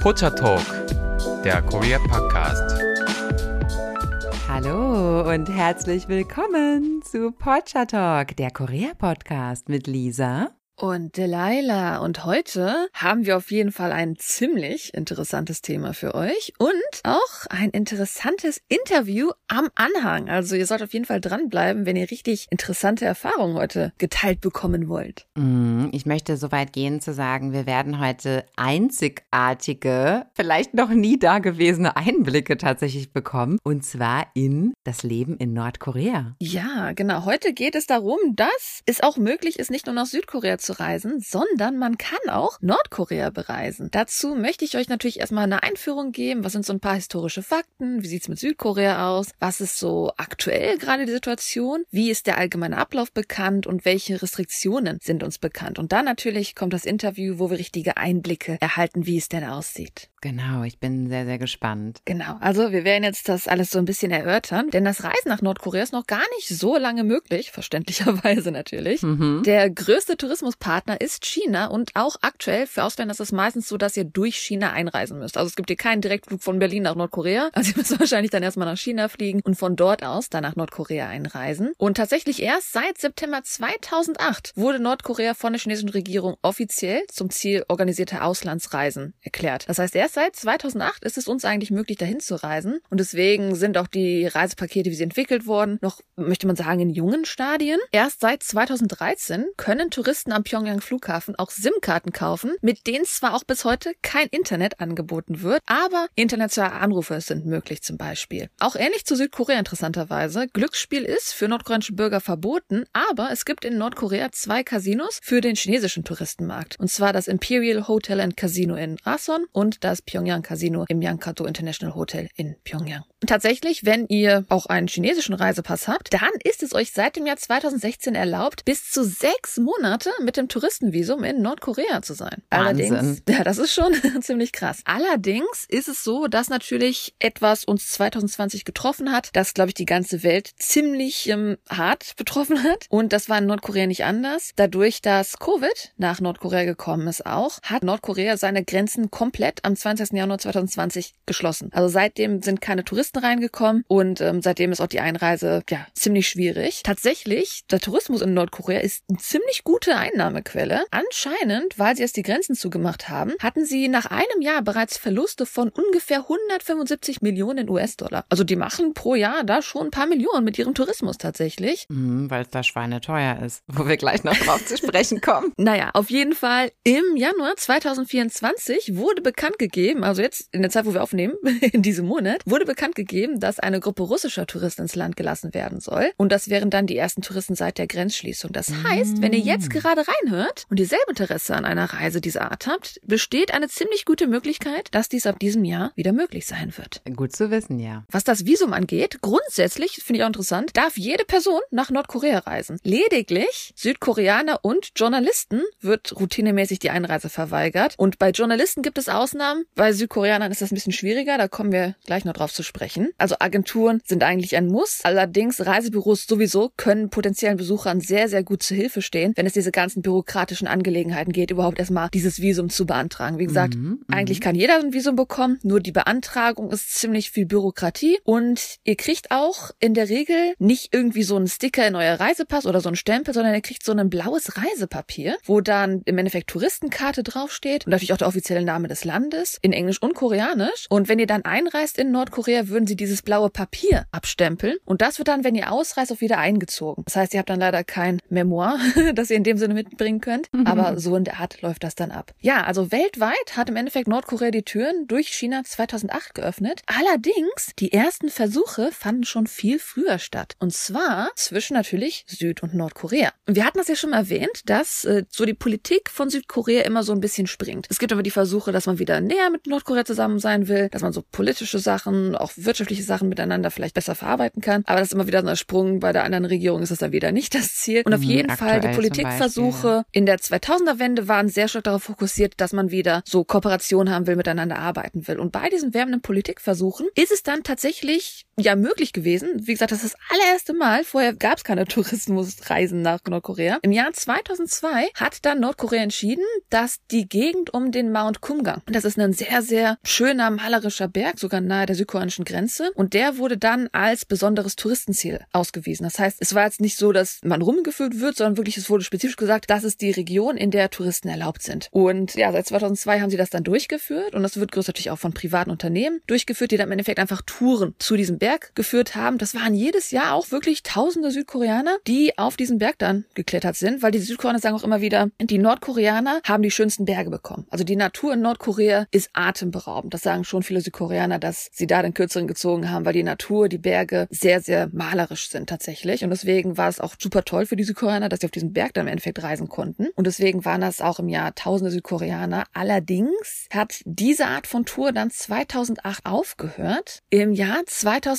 Pocha Talk, der Korea Podcast. Hallo und herzlich willkommen zu Pocha Talk, der Korea Podcast mit Lisa und Delilah. Und heute haben wir auf jeden Fall ein ziemlich interessantes Thema für euch und auch ein interessantes Interview am Anhang. Also ihr sollt auf jeden Fall dranbleiben, wenn ihr richtig interessante Erfahrungen heute geteilt bekommen wollt. Mm, ich möchte so weit gehen zu sagen, wir werden heute einzigartige, vielleicht noch nie dagewesene Einblicke tatsächlich bekommen. Und zwar in das Leben in Nordkorea. Ja, genau. Heute geht es darum, dass es auch möglich ist, nicht nur nach Südkorea zu reisen, sondern man kann auch Nordkorea bereisen. Dazu möchte ich euch natürlich erstmal eine Einführung geben. Was sind so ein paar historische Fakten? Wie sieht's mit Südkorea aus? Was ist so aktuell gerade die Situation? Wie ist der allgemeine Ablauf bekannt und welche Restriktionen sind uns bekannt? Und dann natürlich kommt das Interview, wo wir richtige Einblicke erhalten, wie es denn aussieht. Genau, ich bin sehr, sehr gespannt. Genau, also wir werden jetzt das alles so ein bisschen erörtern, denn das Reisen nach Nordkorea ist noch gar nicht so lange möglich, verständlicherweise natürlich. Mhm. Der größte Tourismuspartner ist China und auch aktuell für Ausländer ist es meistens so, dass ihr durch China einreisen müsst. Also es gibt hier keinen Direktflug von Berlin nach Nordkorea, also ihr müsst wahrscheinlich dann erstmal nach China fliegen und von dort aus dann nach Nordkorea einreisen. Und tatsächlich erst seit September 2008 wurde Nordkorea von der chinesischen Regierung offiziell zum Ziel organisierter Auslandsreisen erklärt. Das heißt, erst Erst seit 2008 ist es uns eigentlich möglich, dahin zu reisen. Und deswegen sind auch die Reisepakete, wie sie entwickelt wurden, noch, möchte man sagen, in jungen Stadien. Erst seit 2013 können Touristen am Pyongyang Flughafen auch SIM-Karten kaufen, mit denen zwar auch bis heute kein Internet angeboten wird, aber internationale Anrufe sind möglich zum Beispiel. Auch ähnlich zu Südkorea interessanterweise. Glücksspiel ist für nordkoreanische Bürger verboten, aber es gibt in Nordkorea zwei Casinos für den chinesischen Touristenmarkt. Und zwar das Imperial Hotel and Casino in Rason und das das Pyongyang Casino im Yangkato International Hotel in Pyongyang. Und tatsächlich, wenn ihr auch einen chinesischen Reisepass habt, dann ist es euch seit dem Jahr 2016 erlaubt, bis zu sechs Monate mit dem Touristenvisum in Nordkorea zu sein. Wahnsinn. Allerdings, ja, das ist schon ziemlich krass. Allerdings ist es so, dass natürlich etwas uns 2020 getroffen hat, das, glaube ich, die ganze Welt ziemlich ähm, hart betroffen hat. Und das war in Nordkorea nicht anders. Dadurch, dass Covid nach Nordkorea gekommen ist auch, hat Nordkorea seine Grenzen komplett am 20. Januar 2020 geschlossen. Also seitdem sind keine Touristen reingekommen und ähm, seitdem ist auch die Einreise ja ziemlich schwierig. Tatsächlich, der Tourismus in Nordkorea ist eine ziemlich gute Einnahmequelle. Anscheinend, weil sie erst die Grenzen zugemacht haben, hatten sie nach einem Jahr bereits Verluste von ungefähr 175 Millionen US-Dollar. Also die machen pro Jahr da schon ein paar Millionen mit ihrem Tourismus tatsächlich. Mhm, weil es da schweineteuer ist, wo wir gleich noch drauf zu sprechen kommen. Naja, auf jeden Fall im Januar 2024 wurde bekannt gegeben, gegeben, also jetzt in der Zeit, wo wir aufnehmen, in diesem Monat, wurde bekannt gegeben, dass eine Gruppe russischer Touristen ins Land gelassen werden soll. Und das wären dann die ersten Touristen seit der Grenzschließung. Das heißt, wenn ihr jetzt mm. gerade reinhört und ihr selber Interesse an einer Reise dieser Art habt, besteht eine ziemlich gute Möglichkeit, dass dies ab diesem Jahr wieder möglich sein wird. Gut zu wissen, ja. Was das Visum angeht, grundsätzlich, finde ich auch interessant, darf jede Person nach Nordkorea reisen. Lediglich Südkoreaner und Journalisten wird routinemäßig die Einreise verweigert. Und bei Journalisten gibt es Ausnahmen, bei Südkoreanern ist das ein bisschen schwieriger, da kommen wir gleich noch drauf zu sprechen. Also Agenturen sind eigentlich ein Muss. Allerdings Reisebüros sowieso können potenziellen Besuchern sehr, sehr gut zu Hilfe stehen, wenn es diese ganzen bürokratischen Angelegenheiten geht, überhaupt erstmal dieses Visum zu beantragen. Wie gesagt, mhm, mhm. eigentlich kann jeder ein Visum bekommen, nur die Beantragung ist ziemlich viel Bürokratie und ihr kriegt auch in der Regel nicht irgendwie so einen Sticker in euer Reisepass oder so einen Stempel, sondern ihr kriegt so ein blaues Reisepapier, wo dann im Endeffekt Touristenkarte draufsteht und natürlich auch der offizielle Name des Landes in Englisch und Koreanisch. Und wenn ihr dann einreist in Nordkorea, würden sie dieses blaue Papier abstempeln. Und das wird dann, wenn ihr ausreist, auch wieder eingezogen. Das heißt, ihr habt dann leider kein Memoir, das ihr in dem Sinne mitbringen könnt. Mhm. Aber so in der Art läuft das dann ab. Ja, also weltweit hat im Endeffekt Nordkorea die Türen durch China 2008 geöffnet. Allerdings, die ersten Versuche fanden schon viel früher statt. Und zwar zwischen natürlich Süd- und Nordkorea. Wir hatten das ja schon erwähnt, dass äh, so die Politik von Südkorea immer so ein bisschen springt. Es gibt aber die Versuche, dass man wieder näher näher mit Nordkorea zusammen sein will, dass man so politische Sachen, auch wirtschaftliche Sachen miteinander vielleicht besser verarbeiten kann. Aber das ist immer wieder so ein Sprung. Bei der anderen Regierung ist das dann wieder nicht das Ziel. Und auf mhm, jeden Fall die Politikversuche ja. in der 2000er-Wende waren sehr stark darauf fokussiert, dass man wieder so Kooperation haben will, miteinander arbeiten will. Und bei diesen wärmenden Politikversuchen ist es dann tatsächlich ja möglich gewesen. Wie gesagt, das ist das allererste Mal. Vorher gab es keine Tourismusreisen nach Nordkorea. Im Jahr 2002 hat dann Nordkorea entschieden, dass die Gegend um den Mount Kumgang, das ist ein sehr, sehr schöner malerischer Berg, sogar nahe der südkoreanischen Grenze, und der wurde dann als besonderes Touristenziel ausgewiesen. Das heißt, es war jetzt nicht so, dass man rumgeführt wird, sondern wirklich, es wurde spezifisch gesagt, das ist die Region, in der Touristen erlaubt sind. Und ja, seit 2002 haben sie das dann durchgeführt und das wird größtenteils auch von privaten Unternehmen durchgeführt, die dann im Endeffekt einfach Touren zu diesem Berg geführt haben. Das waren jedes Jahr auch wirklich tausende Südkoreaner, die auf diesen Berg dann geklettert sind, weil die Südkoreaner sagen auch immer wieder, die Nordkoreaner haben die schönsten Berge bekommen. Also die Natur in Nordkorea ist atemberaubend. Das sagen schon viele Südkoreaner, dass sie da den Kürzeren gezogen haben, weil die Natur, die Berge sehr, sehr malerisch sind tatsächlich. Und deswegen war es auch super toll für die Südkoreaner, dass sie auf diesen Berg dann im Endeffekt reisen konnten. Und deswegen waren das auch im Jahr tausende Südkoreaner. Allerdings hat diese Art von Tour dann 2008 aufgehört. Im Jahr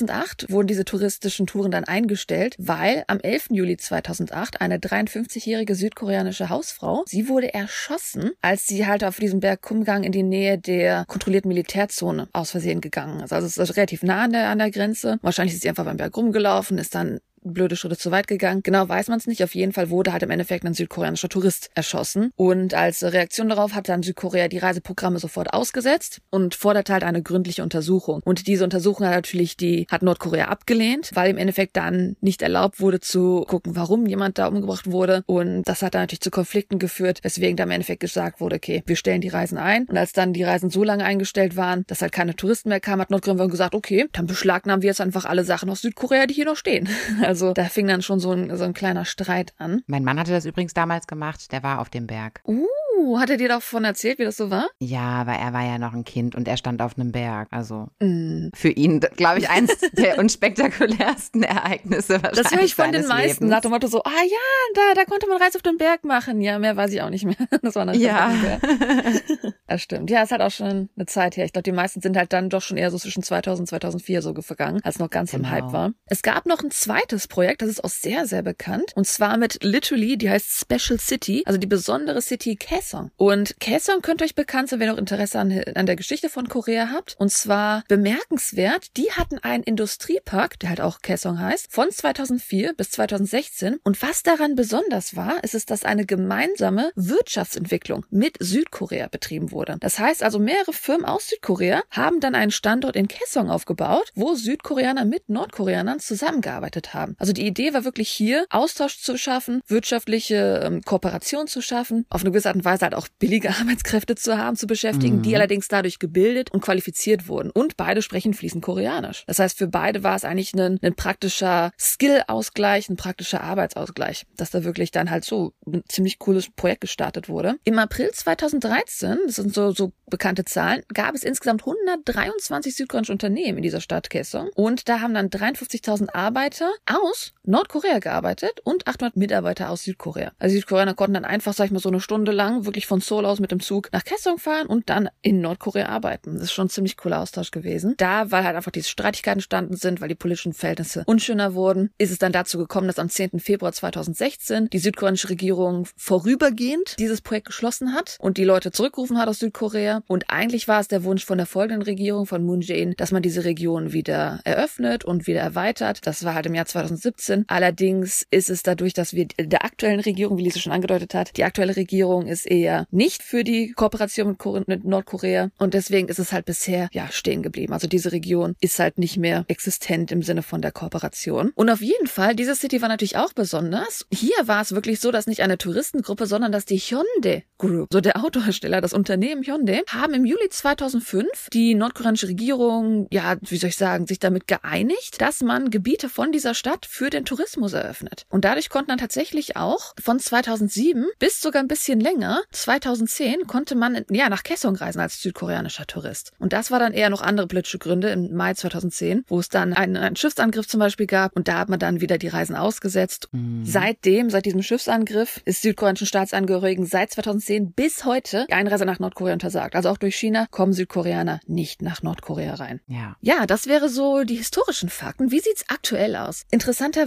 2008 wurden diese touristischen Touren dann eingestellt, weil am 11. Juli 2008 eine 53-jährige südkoreanische Hausfrau, sie wurde erschossen, als sie halt auf diesem Berg Kumgang in die Nähe der kontrollierten Militärzone aus Versehen gegangen ist. Also es ist relativ nah an der, an der Grenze. Wahrscheinlich ist sie einfach beim Berg rumgelaufen, ist dann blöde Schritte zu weit gegangen. Genau weiß man es nicht. Auf jeden Fall wurde halt im Endeffekt ein südkoreanischer Tourist erschossen. Und als Reaktion darauf hat dann Südkorea die Reiseprogramme sofort ausgesetzt und fordert halt eine gründliche Untersuchung. Und diese Untersuchung hat natürlich die, hat Nordkorea abgelehnt, weil im Endeffekt dann nicht erlaubt wurde zu gucken, warum jemand da umgebracht wurde. Und das hat dann natürlich zu Konflikten geführt, weswegen da im Endeffekt gesagt wurde, okay, wir stellen die Reisen ein. Und als dann die Reisen so lange eingestellt waren, dass halt keine Touristen mehr kamen, hat Nordkorea gesagt, okay, dann beschlagnahmen wir jetzt einfach alle Sachen aus Südkorea, die hier noch stehen. Also da fing dann schon so ein, so ein kleiner Streit an. Mein Mann hatte das übrigens damals gemacht, der war auf dem Berg. Uh, hat er dir davon erzählt, wie das so war? Ja, weil er war ja noch ein Kind und er stand auf einem Berg. Also Mm. für ihn, glaube ich, eins der unspektakulärsten Ereignisse wahrscheinlich Das höre ich von den meisten. Lebens. Nach dem Motto so, ah ja, da, da konnte man Reis auf den Berg machen. Ja, mehr weiß ich auch nicht mehr. Das war natürlich Ja. das stimmt. Ja, es hat auch schon eine Zeit her. Ich glaube, die meisten sind halt dann doch schon eher so zwischen 2000 und 2004 so vergangen, als noch ganz im Genau. Hype war. Es gab noch ein zweites Projekt, das ist auch sehr, sehr bekannt. Und zwar mit Literally, die heißt Special City, also die besondere City Kaesong. Und Kaesong könnte euch bekannt sein, wenn ihr auch Interesse an, an der Geschichte von Korea habt. Und zwar bemerkenswert, die hatten einen Industriepark, der halt auch Kaesong heißt, von 2004 bis 2016. Und was daran besonders war, ist es, dass eine gemeinsame Wirtschaftsentwicklung mit Südkorea betrieben wurde. Das heißt also, mehrere Firmen aus Südkorea haben dann einen Standort in Kaesong aufgebaut, wo Südkoreaner mit Nordkoreanern zusammengearbeitet haben. Also die Idee war wirklich hier, Austausch zu schaffen, wirtschaftliche ähm, Kooperation zu schaffen, auf eine gewisse Art und Weise halt auch billige Arbeitskräfte zu haben, zu beschäftigen, Mhm. die allerdings dadurch gebildet und qualifiziert wurden. Und beide sprechen fließend Koreanisch. Das heißt, für beide war es eigentlich ein, ein praktischer Skill-Ausgleich, ein praktischer Arbeitsausgleich, dass da wirklich dann halt so ein ziemlich cooles Projekt gestartet wurde. Im April 2013, das sind so, so bekannte Zahlen, gab es insgesamt 123 südkoreanische Unternehmen in dieser Stadt Kaesong. Und da haben dann 53.000 Arbeiter aus Nordkorea gearbeitet und 800 Mitarbeiter aus Südkorea. Also Südkoreaner konnten dann einfach, sag ich mal, so eine Stunde lang wirklich von Seoul aus mit dem Zug nach Kaesong fahren und dann in Nordkorea arbeiten. Das ist schon ein ziemlich cooler Austausch gewesen. Da, weil halt einfach diese Streitigkeiten entstanden sind, weil die politischen Verhältnisse unschöner wurden, ist es dann dazu gekommen, dass am 10. Februar 2016 die südkoreanische Regierung vorübergehend dieses Projekt geschlossen hat und die Leute zurückgerufen hat aus Südkorea. Und eigentlich war es der Wunsch von der folgenden Regierung von Moon Jae-in, dass man diese Region wieder eröffnet und wieder erweitert. Das war halt im Jahr 2017. Allerdings ist es dadurch, dass wir der aktuellen Regierung, wie Lise schon angedeutet hat, die aktuelle Regierung ist eher nicht für die Kooperation mit Nordkorea und deswegen ist es halt bisher ja stehen geblieben. Also diese Region ist halt nicht mehr existent im Sinne von der Kooperation. Und auf jeden Fall, diese City war natürlich auch besonders. Hier war es wirklich so, dass nicht eine Touristengruppe, sondern dass die Hyundai Group, so der Autohersteller, das Unternehmen Hyundai, haben im Juli 2005 die nordkoreanische Regierung, ja, wie soll ich sagen, sich damit geeinigt, dass man Gebiete von dieser Stadt für den Tourismus eröffnet. Und dadurch konnten dann tatsächlich auch von 2007 bis sogar ein bisschen länger, 2010, konnte man ja nach Kaesong reisen als südkoreanischer Tourist. Und das war dann eher noch andere politische Gründe im Mai 2010, wo es dann einen, einen Schiffsangriff zum Beispiel gab und da hat man dann wieder die Reisen ausgesetzt. Mhm. Seitdem, seit diesem Schiffsangriff, ist südkoreanischen Staatsangehörigen seit 2010 bis heute die Einreise nach Nordkorea untersagt. also auch durch China, kommen Südkoreaner nicht nach Nordkorea rein. Ja. Ja, das wäre so die historischen Fakten. Wie sieht's aktuell aus?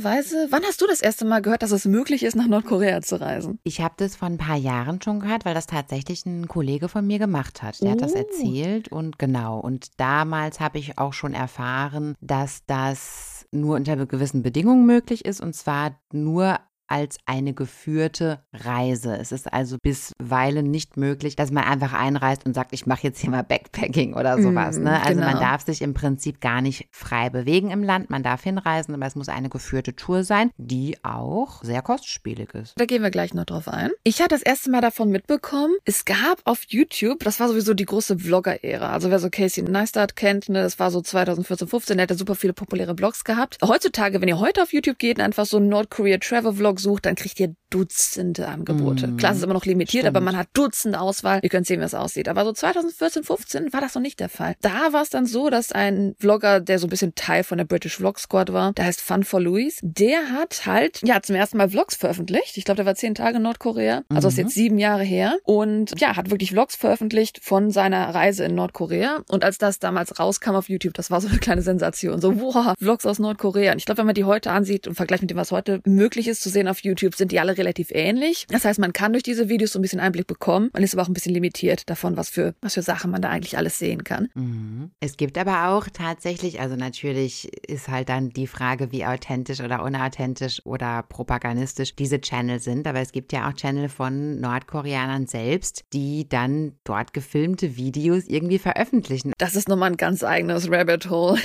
Interessanterweise, wann hast du das erste Mal gehört, dass es möglich ist, nach Nordkorea zu reisen? Ich habe das vor ein paar Jahren schon gehört, weil das tatsächlich ein Kollege von mir gemacht hat. Der hat das Oh. erzählt und genau. Und damals habe ich auch schon erfahren, dass das nur unter gewissen Bedingungen möglich ist und zwar nur als eine geführte Reise. Es ist also bisweilen nicht möglich, dass man einfach einreist und sagt, ich mache jetzt hier mal Backpacking oder sowas. Mm, ne? Also man genau. darf sich im Prinzip gar nicht frei bewegen im Land. Man darf hinreisen, aber es muss eine geführte Tour sein, die auch sehr kostspielig ist. Da gehen wir gleich noch drauf ein. Ich hatte das erste Mal davon mitbekommen. Es gab auf YouTube, das war sowieso die große Vlogger-Ära. Also wer so Casey Neistat kennt, ne, das war so 2014, 15, der hat ja super viele populäre Vlogs gehabt. Heutzutage, wenn ihr heute auf YouTube geht und einfach so Nordkorea Travel Vlog sucht, dann kriegt ihr Dutzende Angebote. Mm, Klar, es ist immer noch limitiert, stimmt. aber man hat Dutzende Auswahl. Ihr könnt sehen, wie es aussieht. Aber so 2014, 15 war das noch nicht der Fall. Da war es dann so, dass ein Vlogger, der so ein bisschen Teil von der British Vlog Squad war, der heißt Fun for Louis, der hat halt, ja, zum ersten Mal Vlogs veröffentlicht. Ich glaube, der war zehn Tage in Nordkorea. Also ist Mhm. jetzt sieben Jahre her. Und ja, hat wirklich Vlogs veröffentlicht von seiner Reise in Nordkorea. Und als das damals rauskam auf YouTube, das war so eine kleine Sensation. So, wow, Vlogs aus Nordkorea. Und ich glaube, wenn man die heute ansieht und vergleicht mit dem, was heute möglich ist zu sehen auf YouTube, sind die alle relativ ähnlich. Das heißt, man kann durch diese Videos so ein bisschen Einblick bekommen. Man ist aber auch ein bisschen limitiert davon, was für, was für Sachen man da eigentlich alles sehen kann. Mhm. Es gibt aber auch tatsächlich, also natürlich ist halt dann die Frage, wie authentisch oder unauthentisch oder propagandistisch diese Channel sind. Aber es gibt ja auch Channel von Nordkoreanern selbst, die dann dort gefilmte Videos irgendwie veröffentlichen. Das ist nochmal ein ganz eigenes Rabbit Hole.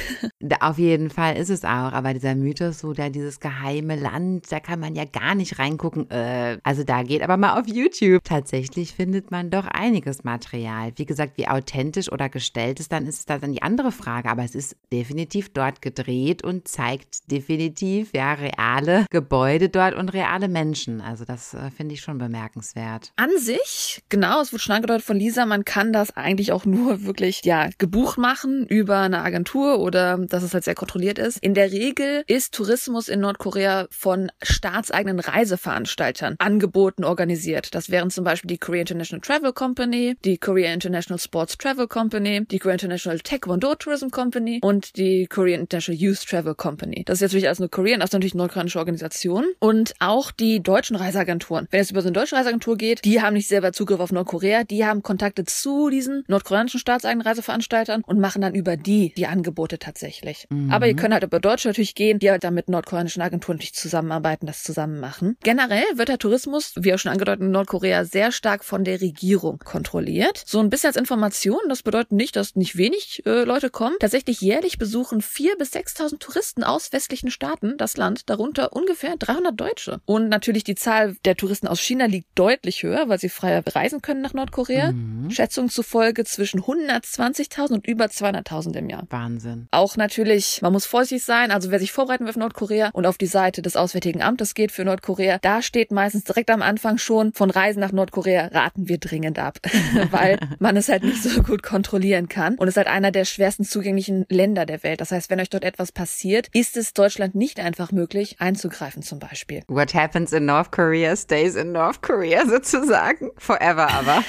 Auf jeden Fall ist es auch. Aber dieser Mythos, so da dieses geheime Land, da kann man ja gar nicht reingucken. Äh, also da geht aber mal auf YouTube. Tatsächlich findet man doch einiges Material. Wie gesagt, wie authentisch oder gestellt ist, dann ist es da dann die andere Frage. Aber es ist definitiv dort gedreht und zeigt definitiv ja reale Gebäude dort und reale Menschen. Also das äh, finde ich schon bemerkenswert. An sich, genau, es wurde schon angedeutet von Lisa, man kann das eigentlich auch nur wirklich, ja, gebucht machen über eine Agentur oder dass es halt sehr kontrolliert ist. In der Regel ist Tourismus in Nordkorea von staatseigenen Reiseveranstaltern angeboten, organisiert. Das wären zum Beispiel die Korea International Travel Company, die Korea International Sports Travel Company, die Korea International Taekwondo Tourism Company und die Korea International Youth Travel Company. Das ist jetzt wirklich alles nur Korean, das ist natürlich eine nordkoreanische Organisation. Und auch die deutschen Reiseagenturen. Wenn es über so eine deutsche Reiseagentur geht, die haben nicht selber Zugriff auf Nordkorea, die haben Kontakte zu diesen nordkoreanischen staatseigenen Reiseveranstaltern und machen dann über die die Angebote tatsächlich. Mhm. Aber ihr könnt halt über Deutsche natürlich gehen, die halt dann mit nordkoreanischen Agenturen natürlich zusammenarbeiten, das zusammen machen. Generell wird der Tourismus, wie auch schon angedeutet, in Nordkorea sehr stark von der Regierung kontrolliert. So ein bisschen als Information, das bedeutet nicht, dass nicht wenig äh, Leute kommen. Tatsächlich jährlich besuchen 4.000 bis 6.000 Touristen aus westlichen Staaten das Land, darunter ungefähr 300 Deutsche. Und natürlich die Zahl der Touristen aus China liegt deutlich höher, weil sie freier reisen können nach Nordkorea. Mhm. Schätzungen zufolge zwischen 120.000 und über 200.000 im Jahr. Wahnsinn. Auch natürlich, man muss vorsichtig sein. Also wer sich vorbereiten will auf Nordkorea und auf die Seite des Auswärtigen Amtes geht für Nordkorea, da steht meistens direkt am Anfang schon, von Reisen nach Nordkorea raten wir dringend ab, weil man es halt nicht so gut kontrollieren kann. Und es ist halt einer der schwersten zugänglichen Länder der Welt. Das heißt, wenn euch dort etwas passiert, ist es Deutschland nicht einfach möglich, einzugreifen zum Beispiel. What happens in North Korea stays in North Korea sozusagen. Forever aber.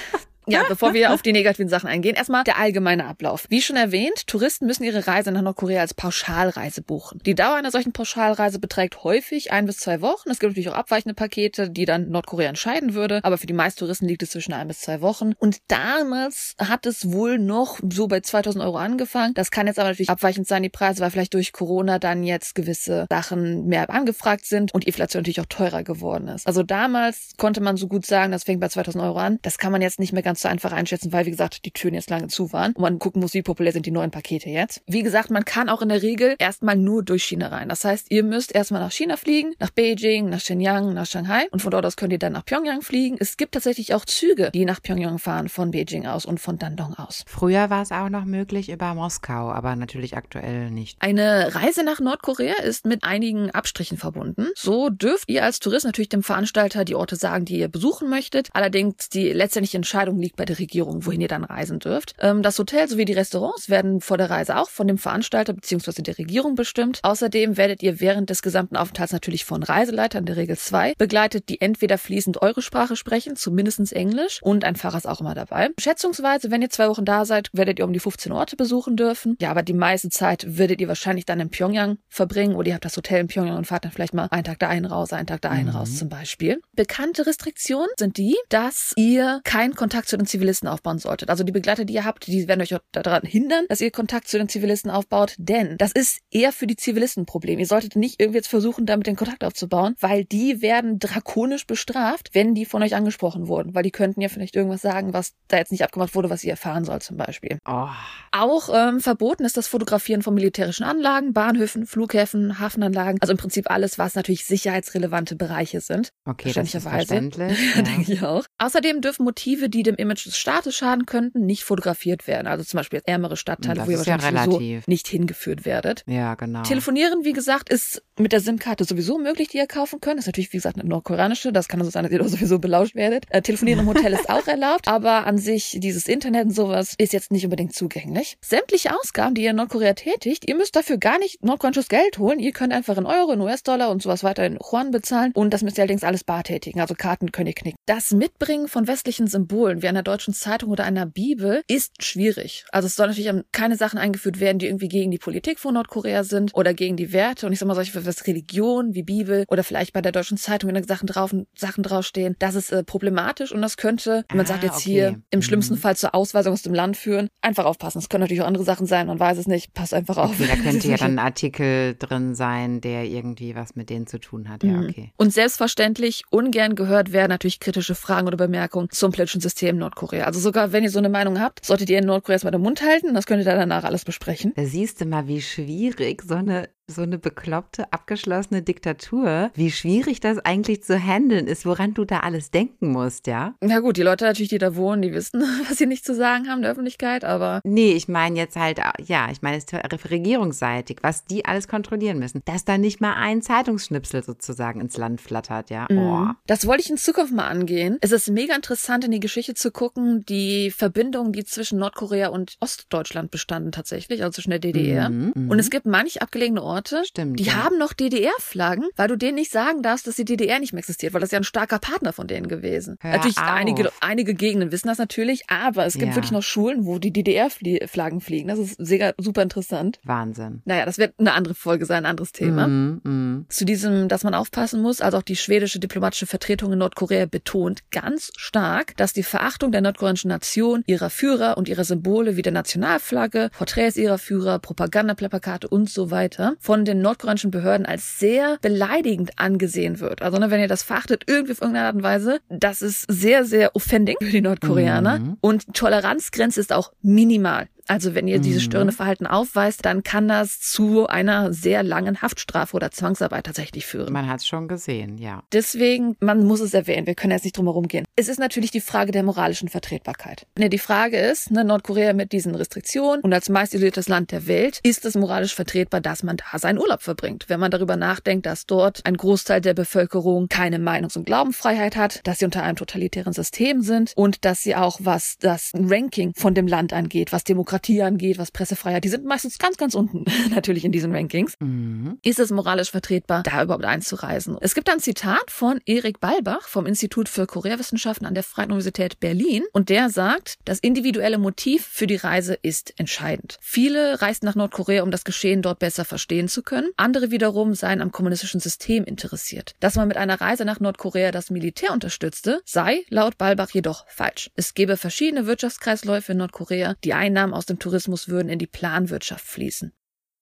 Ja, bevor wir auf die negativen Sachen eingehen, erstmal der allgemeine Ablauf. Wie schon erwähnt, Touristen müssen ihre Reise nach Nordkorea als Pauschalreise buchen. Die Dauer einer solchen Pauschalreise beträgt häufig ein bis zwei Wochen. Es gibt natürlich auch abweichende Pakete, die dann Nordkorea entscheiden würde, aber für die meisten Touristen liegt es zwischen ein bis zwei Wochen. Und damals hat es wohl noch so bei 2000 Euro angefangen. Das kann jetzt aber natürlich abweichend sein, die Preise, weil vielleicht durch Corona dann jetzt gewisse Sachen mehr angefragt sind und die Inflation natürlich auch teurer geworden ist. Also damals konnte man so gut sagen, das fängt bei 2000 Euro an. Das kann man jetzt nicht mehr ganz so einfach einschätzen, weil, wie gesagt, die Türen jetzt lange zu waren und man gucken muss, wie populär sind die neuen Pakete jetzt. Wie gesagt, man kann auch in der Regel erstmal nur durch China rein. Das heißt, ihr müsst erstmal nach China fliegen, nach Beijing, nach Shenyang, nach Shanghai und von dort aus könnt ihr dann nach Pyongyang fliegen. Es gibt tatsächlich auch Züge, die nach Pyongyang fahren, von Beijing aus und von Dandong aus. Früher war es auch noch möglich über Moskau, aber natürlich aktuell nicht. Eine Reise nach Nordkorea ist mit einigen Abstrichen verbunden. So dürft ihr als Tourist natürlich dem Veranstalter die Orte sagen, die ihr besuchen möchtet. Allerdings die letztendliche Entscheidung liegt liegt bei der Regierung, wohin ihr dann reisen dürft. Ähm, das Hotel sowie die Restaurants werden vor der Reise auch von dem Veranstalter bzw. der Regierung bestimmt. Außerdem werdet ihr während des gesamten Aufenthalts natürlich von Reiseleitern, der Regel zwei, begleitet, die entweder fließend eure Sprache sprechen, zumindest Englisch, und ein Fahrer ist auch immer dabei. Schätzungsweise, wenn ihr zwei Wochen da seid, werdet ihr um die 15 Orte besuchen dürfen. Ja, aber die meiste Zeit würdet ihr wahrscheinlich dann in Pyongyang verbringen oder ihr habt das Hotel in Pyongyang und fahrt dann vielleicht mal einen Tag da ein raus, einen Tag da ein mhm. raus zum Beispiel. Bekannte Restriktionen sind die, dass ihr keinen Kontakt zu den Zivilisten aufbauen solltet. Also die Begleiter, die ihr habt, die werden euch daran hindern, dass ihr Kontakt zu den Zivilisten aufbaut, denn das ist eher für die Zivilisten ein Problem. Ihr solltet nicht irgendwie jetzt versuchen, damit den Kontakt aufzubauen, weil die werden drakonisch bestraft, wenn die von euch angesprochen wurden, weil die könnten ja vielleicht irgendwas sagen, was da jetzt nicht abgemacht wurde, was ihr erfahren sollt zum Beispiel. Oh. Auch ähm, verboten ist das Fotografieren von militärischen Anlagen, Bahnhöfen, Flughäfen, Hafenanlagen, also im Prinzip alles, was natürlich sicherheitsrelevante Bereiche sind. Okay, das ist verständlich. Ja. Denke ich auch. Außerdem dürfen Motive, die dem Image des Staates schaden könnten, nicht fotografiert werden. Also zum Beispiel ärmere Stadtteile, wo ihr wahrscheinlich ja nicht hingeführt werdet. Ja, genau. Telefonieren, wie gesagt, ist mit der SIM-Karte sowieso möglich, die ihr kaufen könnt. Das ist natürlich, wie gesagt, eine nordkoreanische. Das kann also sein, dass ihr sowieso belauscht werdet. Äh, telefonieren im Hotel ist auch erlaubt, aber an sich dieses Internet und sowas ist jetzt nicht unbedingt zugänglich. Sämtliche Ausgaben, die ihr in Nordkorea tätigt, ihr müsst dafür gar nicht nordkoreanisches Geld holen. Ihr könnt einfach in Euro, in US-Dollar und sowas weiter in Yuan bezahlen und das müsst ihr allerdings alles bar tätigen. Also Karten könnt ihr knicken. Das Mitbringen von westlichen Symbolen wie einer deutschen Zeitung oder einer Bibel ist schwierig. Also es soll natürlich keine Sachen eingeführt werden, die irgendwie gegen die Politik von Nordkorea sind oder gegen die Werte. Und ich sag mal solche was Religion wie Bibel oder vielleicht bei der deutschen Zeitung, wenn da Sachen drauf, Sachen draufstehen. Das ist äh, problematisch und das könnte, man ah, sagt jetzt okay. hier, im schlimmsten mhm. Fall zur Ausweisung aus dem Land führen. Einfach aufpassen. Es können natürlich auch andere Sachen sein, man weiß es nicht. Passt einfach auf. Okay, da könnte ja dann ein Artikel drin sein, der irgendwie was mit denen zu tun hat. Ja, mhm. okay. Und selbstverständlich ungern gehört werden natürlich kritische Fragen oder Bemerkungen zum politischen System Nordkorea. Also sogar wenn ihr so eine Meinung habt, solltet ihr in Nordkorea erstmal den Mund halten. Das könnt ihr dann danach alles besprechen. Da siehst du mal, wie schwierig so eine so eine bekloppte, abgeschlossene Diktatur, wie schwierig das eigentlich zu handeln ist, woran du da alles denken musst, ja? Na gut, die Leute natürlich, die da wohnen, die wissen, was sie nicht zu sagen haben in der Öffentlichkeit, aber. Nee, ich meine jetzt halt, ja, ich meine jetzt regierungsseitig, was die alles kontrollieren müssen. Dass da nicht mal ein Zeitungsschnipsel sozusagen ins Land flattert, ja? Oh. Das wollte ich in Zukunft mal angehen. Es ist mega interessant, in die Geschichte zu gucken, die Verbindungen, die zwischen Nordkorea und Ostdeutschland bestanden tatsächlich, also zwischen der DDR. Mhm, und es gibt manch abgelegene Orte, Orte, Stimmt, die ja. haben noch DDR-Flaggen, weil du denen nicht sagen darfst, dass die DDR nicht mehr existiert, weil das ist ja ein starker Partner von denen gewesen. Hör natürlich auf. einige einige Gegenden wissen das natürlich, aber es gibt ja. wirklich noch Schulen, wo die DDR-Flaggen fliegen. Das ist sehr, super interessant. Wahnsinn. Naja, das wird eine andere Folge sein, ein anderes Thema. Mm, mm. Zu diesem, dass man aufpassen muss, also auch die schwedische diplomatische Vertretung in Nordkorea betont ganz stark, dass die Verachtung der nordkoreanischen Nation, ihrer Führer und ihrer Symbole wie der Nationalflagge, Porträts ihrer Führer, Propagandaplakate und so weiter von den nordkoreanischen Behörden als sehr beleidigend angesehen wird. Also ne, wenn ihr das verachtet, irgendwie auf irgendeine Art und Weise, das ist sehr, sehr offending für die Nordkoreaner. Mhm. Und die Toleranzgrenze ist auch minimal. Also wenn ihr dieses mhm. störende Verhalten aufweist, dann kann das zu einer sehr langen Haftstrafe oder Zwangsarbeit tatsächlich führen. Man hat es schon gesehen, ja. Deswegen, man muss es erwähnen, wir können jetzt nicht drum herum gehen. Es ist natürlich die Frage der moralischen Vertretbarkeit. Ne, die Frage ist, ne, Nordkorea mit diesen Restriktionen und als meist isoliertes Land der Welt, ist es moralisch vertretbar, dass man da seinen Urlaub verbringt? Wenn man darüber nachdenkt, dass dort ein Großteil der Bevölkerung keine Meinungs- und Glaubenfreiheit hat, dass sie unter einem totalitären System sind und dass sie auch, was das Ranking von dem Land angeht, was Demokratie Demokratie angeht, was Pressefreiheit, die sind meistens ganz, ganz unten natürlich in diesen Rankings. Mhm. Ist es moralisch vertretbar, da überhaupt einzureisen? Es gibt ein Zitat von Erik Balbach vom Institut für Koreawissenschaften an der Freien Universität Berlin und der sagt, das individuelle Motiv für die Reise ist entscheidend. Viele reisten nach Nordkorea, um das Geschehen dort besser verstehen zu können. Andere wiederum seien am kommunistischen System interessiert. Dass man mit einer Reise nach Nordkorea das Militär unterstützte, sei laut Balbach jedoch falsch. Es gebe verschiedene Wirtschaftskreisläufe in Nordkorea, die Einnahmen aus dem Tourismus würden in die Planwirtschaft fließen.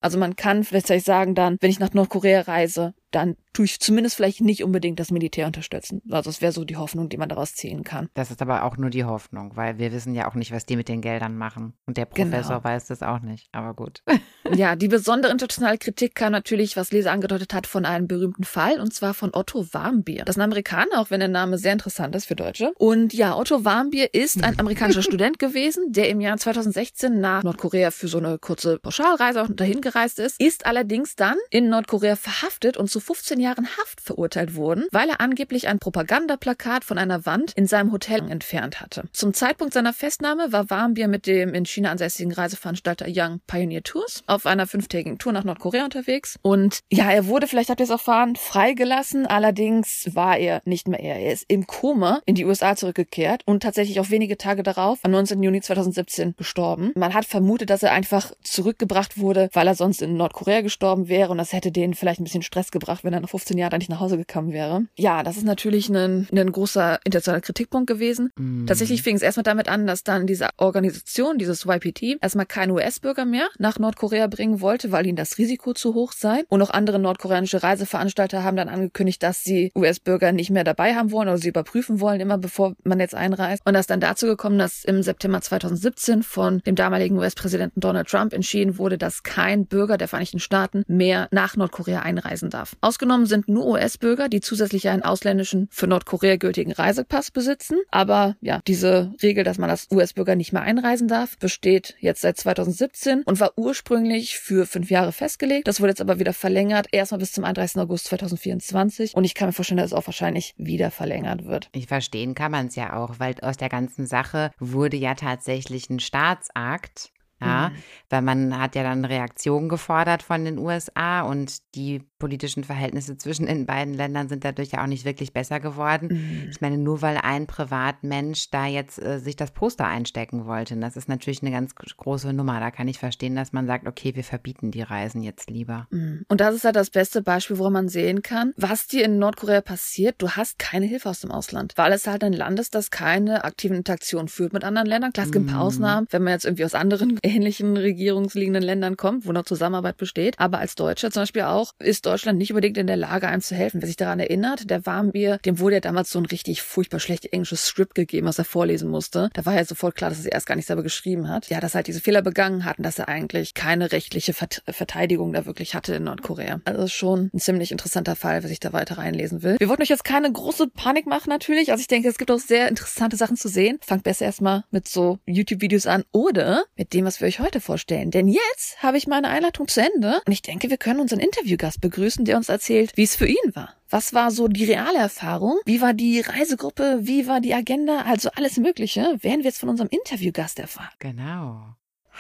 Also man kann vielleicht sagen dann, wenn ich nach Nordkorea reise, dann tue ich zumindest vielleicht nicht unbedingt das Militär unterstützen. Also es wäre so die Hoffnung, die man daraus ziehen kann. Das ist aber auch nur die Hoffnung, weil wir wissen ja auch nicht, was die mit den Geldern machen. Und der Professor genau. weiß das auch nicht, aber gut. Ja, die besondere internationale Kritik kam natürlich, was Leser angedeutet hat, von einem berühmten Fall, und zwar von Otto Warmbier. Das ist ein Amerikaner, auch wenn der Name sehr interessant ist für Deutsche. Und ja, Otto Warmbier ist ein amerikanischer Student gewesen, der im Jahr 2016 nach Nordkorea für so eine kurze Pauschalreise auch dahin gereist ist, ist allerdings dann in Nordkorea verhaftet und zu zu 15 Jahren Haft verurteilt wurden, weil er angeblich ein Propagandaplakat von einer Wand in seinem Hotel entfernt hatte. Zum Zeitpunkt seiner Festnahme war Warmbier mit dem in China ansässigen Reiseveranstalter Young Pioneer Tours auf einer fünftägigen Tour nach Nordkorea unterwegs. Und ja, er wurde, vielleicht habt ihr es erfahren, freigelassen. Allerdings war er nicht mehr er. Er ist im Koma in die USA zurückgekehrt und tatsächlich auch wenige Tage darauf, am 19. Juni 2017, gestorben. Man hat vermutet, dass er einfach zurückgebracht wurde, weil er sonst in Nordkorea gestorben wäre und das hätte denen vielleicht ein bisschen Stress gebracht, wenn er nach 15 Jahren nicht nach Hause gekommen wäre. Ja, das ist natürlich ein, ein großer internationaler Kritikpunkt gewesen. Mhm. Tatsächlich fing es erstmal damit an, dass dann diese Organisation, dieses YPT, erstmal keine US-Bürger mehr nach Nordkorea bringen wollte, weil ihnen das Risiko zu hoch sei. Und auch andere nordkoreanische Reiseveranstalter haben dann angekündigt, dass sie US-Bürger nicht mehr dabei haben wollen oder sie überprüfen wollen, immer bevor man jetzt einreist. Und das ist dann dazu gekommen, dass im September 2017 von dem damaligen US-Präsidenten Donald Trump entschieden wurde, dass kein Bürger der Vereinigten Staaten mehr nach Nordkorea einreisen darf. Ausgenommen sind nur US-Bürger, die zusätzlich einen ausländischen, für Nordkorea gültigen Reisepass besitzen. Aber ja, diese Regel, dass man als US-Bürger nicht mehr einreisen darf, besteht jetzt seit 2017 und war ursprünglich für fünf Jahre festgelegt. Das wurde jetzt aber wieder verlängert, erstmal bis zum 31. August 2024. Und ich kann mir vorstellen, dass es auch wahrscheinlich wieder verlängert wird. Ich verstehen kann man es ja auch, weil aus der ganzen Sache wurde ja tatsächlich ein Staatsakt ja, mhm. weil man hat ja dann Reaktionen gefordert von den USA und die politischen Verhältnisse zwischen den beiden Ländern sind dadurch ja auch nicht wirklich besser geworden. Mhm. Ich meine, nur weil ein Privatmensch da jetzt äh, sich das Poster einstecken wollte, das ist natürlich eine ganz große Nummer. Da kann ich verstehen, dass man sagt, okay, wir verbieten die Reisen jetzt lieber. Mhm. Und das ist halt das beste Beispiel, woran man sehen kann, was dir in Nordkorea passiert. Du hast keine Hilfe aus dem Ausland, weil es halt ein Land ist, das keine aktiven Interaktionen führt mit anderen Ländern. Klar, es gibt ein paar mhm. Ausnahmen, wenn man jetzt irgendwie aus anderen ähnlichen regierungsliegenden Ländern kommt, wo noch Zusammenarbeit besteht. Aber als Deutscher zum Beispiel auch, ist Deutschland nicht unbedingt in der Lage, einem zu helfen. Wer sich daran erinnert, der Warmbier, dem wurde ja damals so ein richtig furchtbar schlechtes englisches Skript gegeben, was er vorlesen musste. Da war ja sofort klar, dass er erst gar nicht selber geschrieben hat. Ja, dass er halt diese Fehler begangen hat und dass er eigentlich keine rechtliche Verteidigung da wirklich hatte in Nordkorea. Also schon ein ziemlich interessanter Fall, wer sich da weiter reinlesen will. Wir wollten euch jetzt keine große Panik machen natürlich. Also ich denke, es gibt auch sehr interessante Sachen zu sehen. Fangt besser erstmal mit so YouTube-Videos an oder mit dem, was wir euch heute vorstellen. Denn jetzt habe ich meine Einleitung zu Ende und ich denke, wir können unseren Interviewgast begrüßen, der uns erzählt, wie es für ihn war. Was war so die reale Erfahrung? Wie war die Reisegruppe? Wie war die Agenda? Also alles Mögliche werden wir jetzt von unserem Interviewgast erfahren. Genau.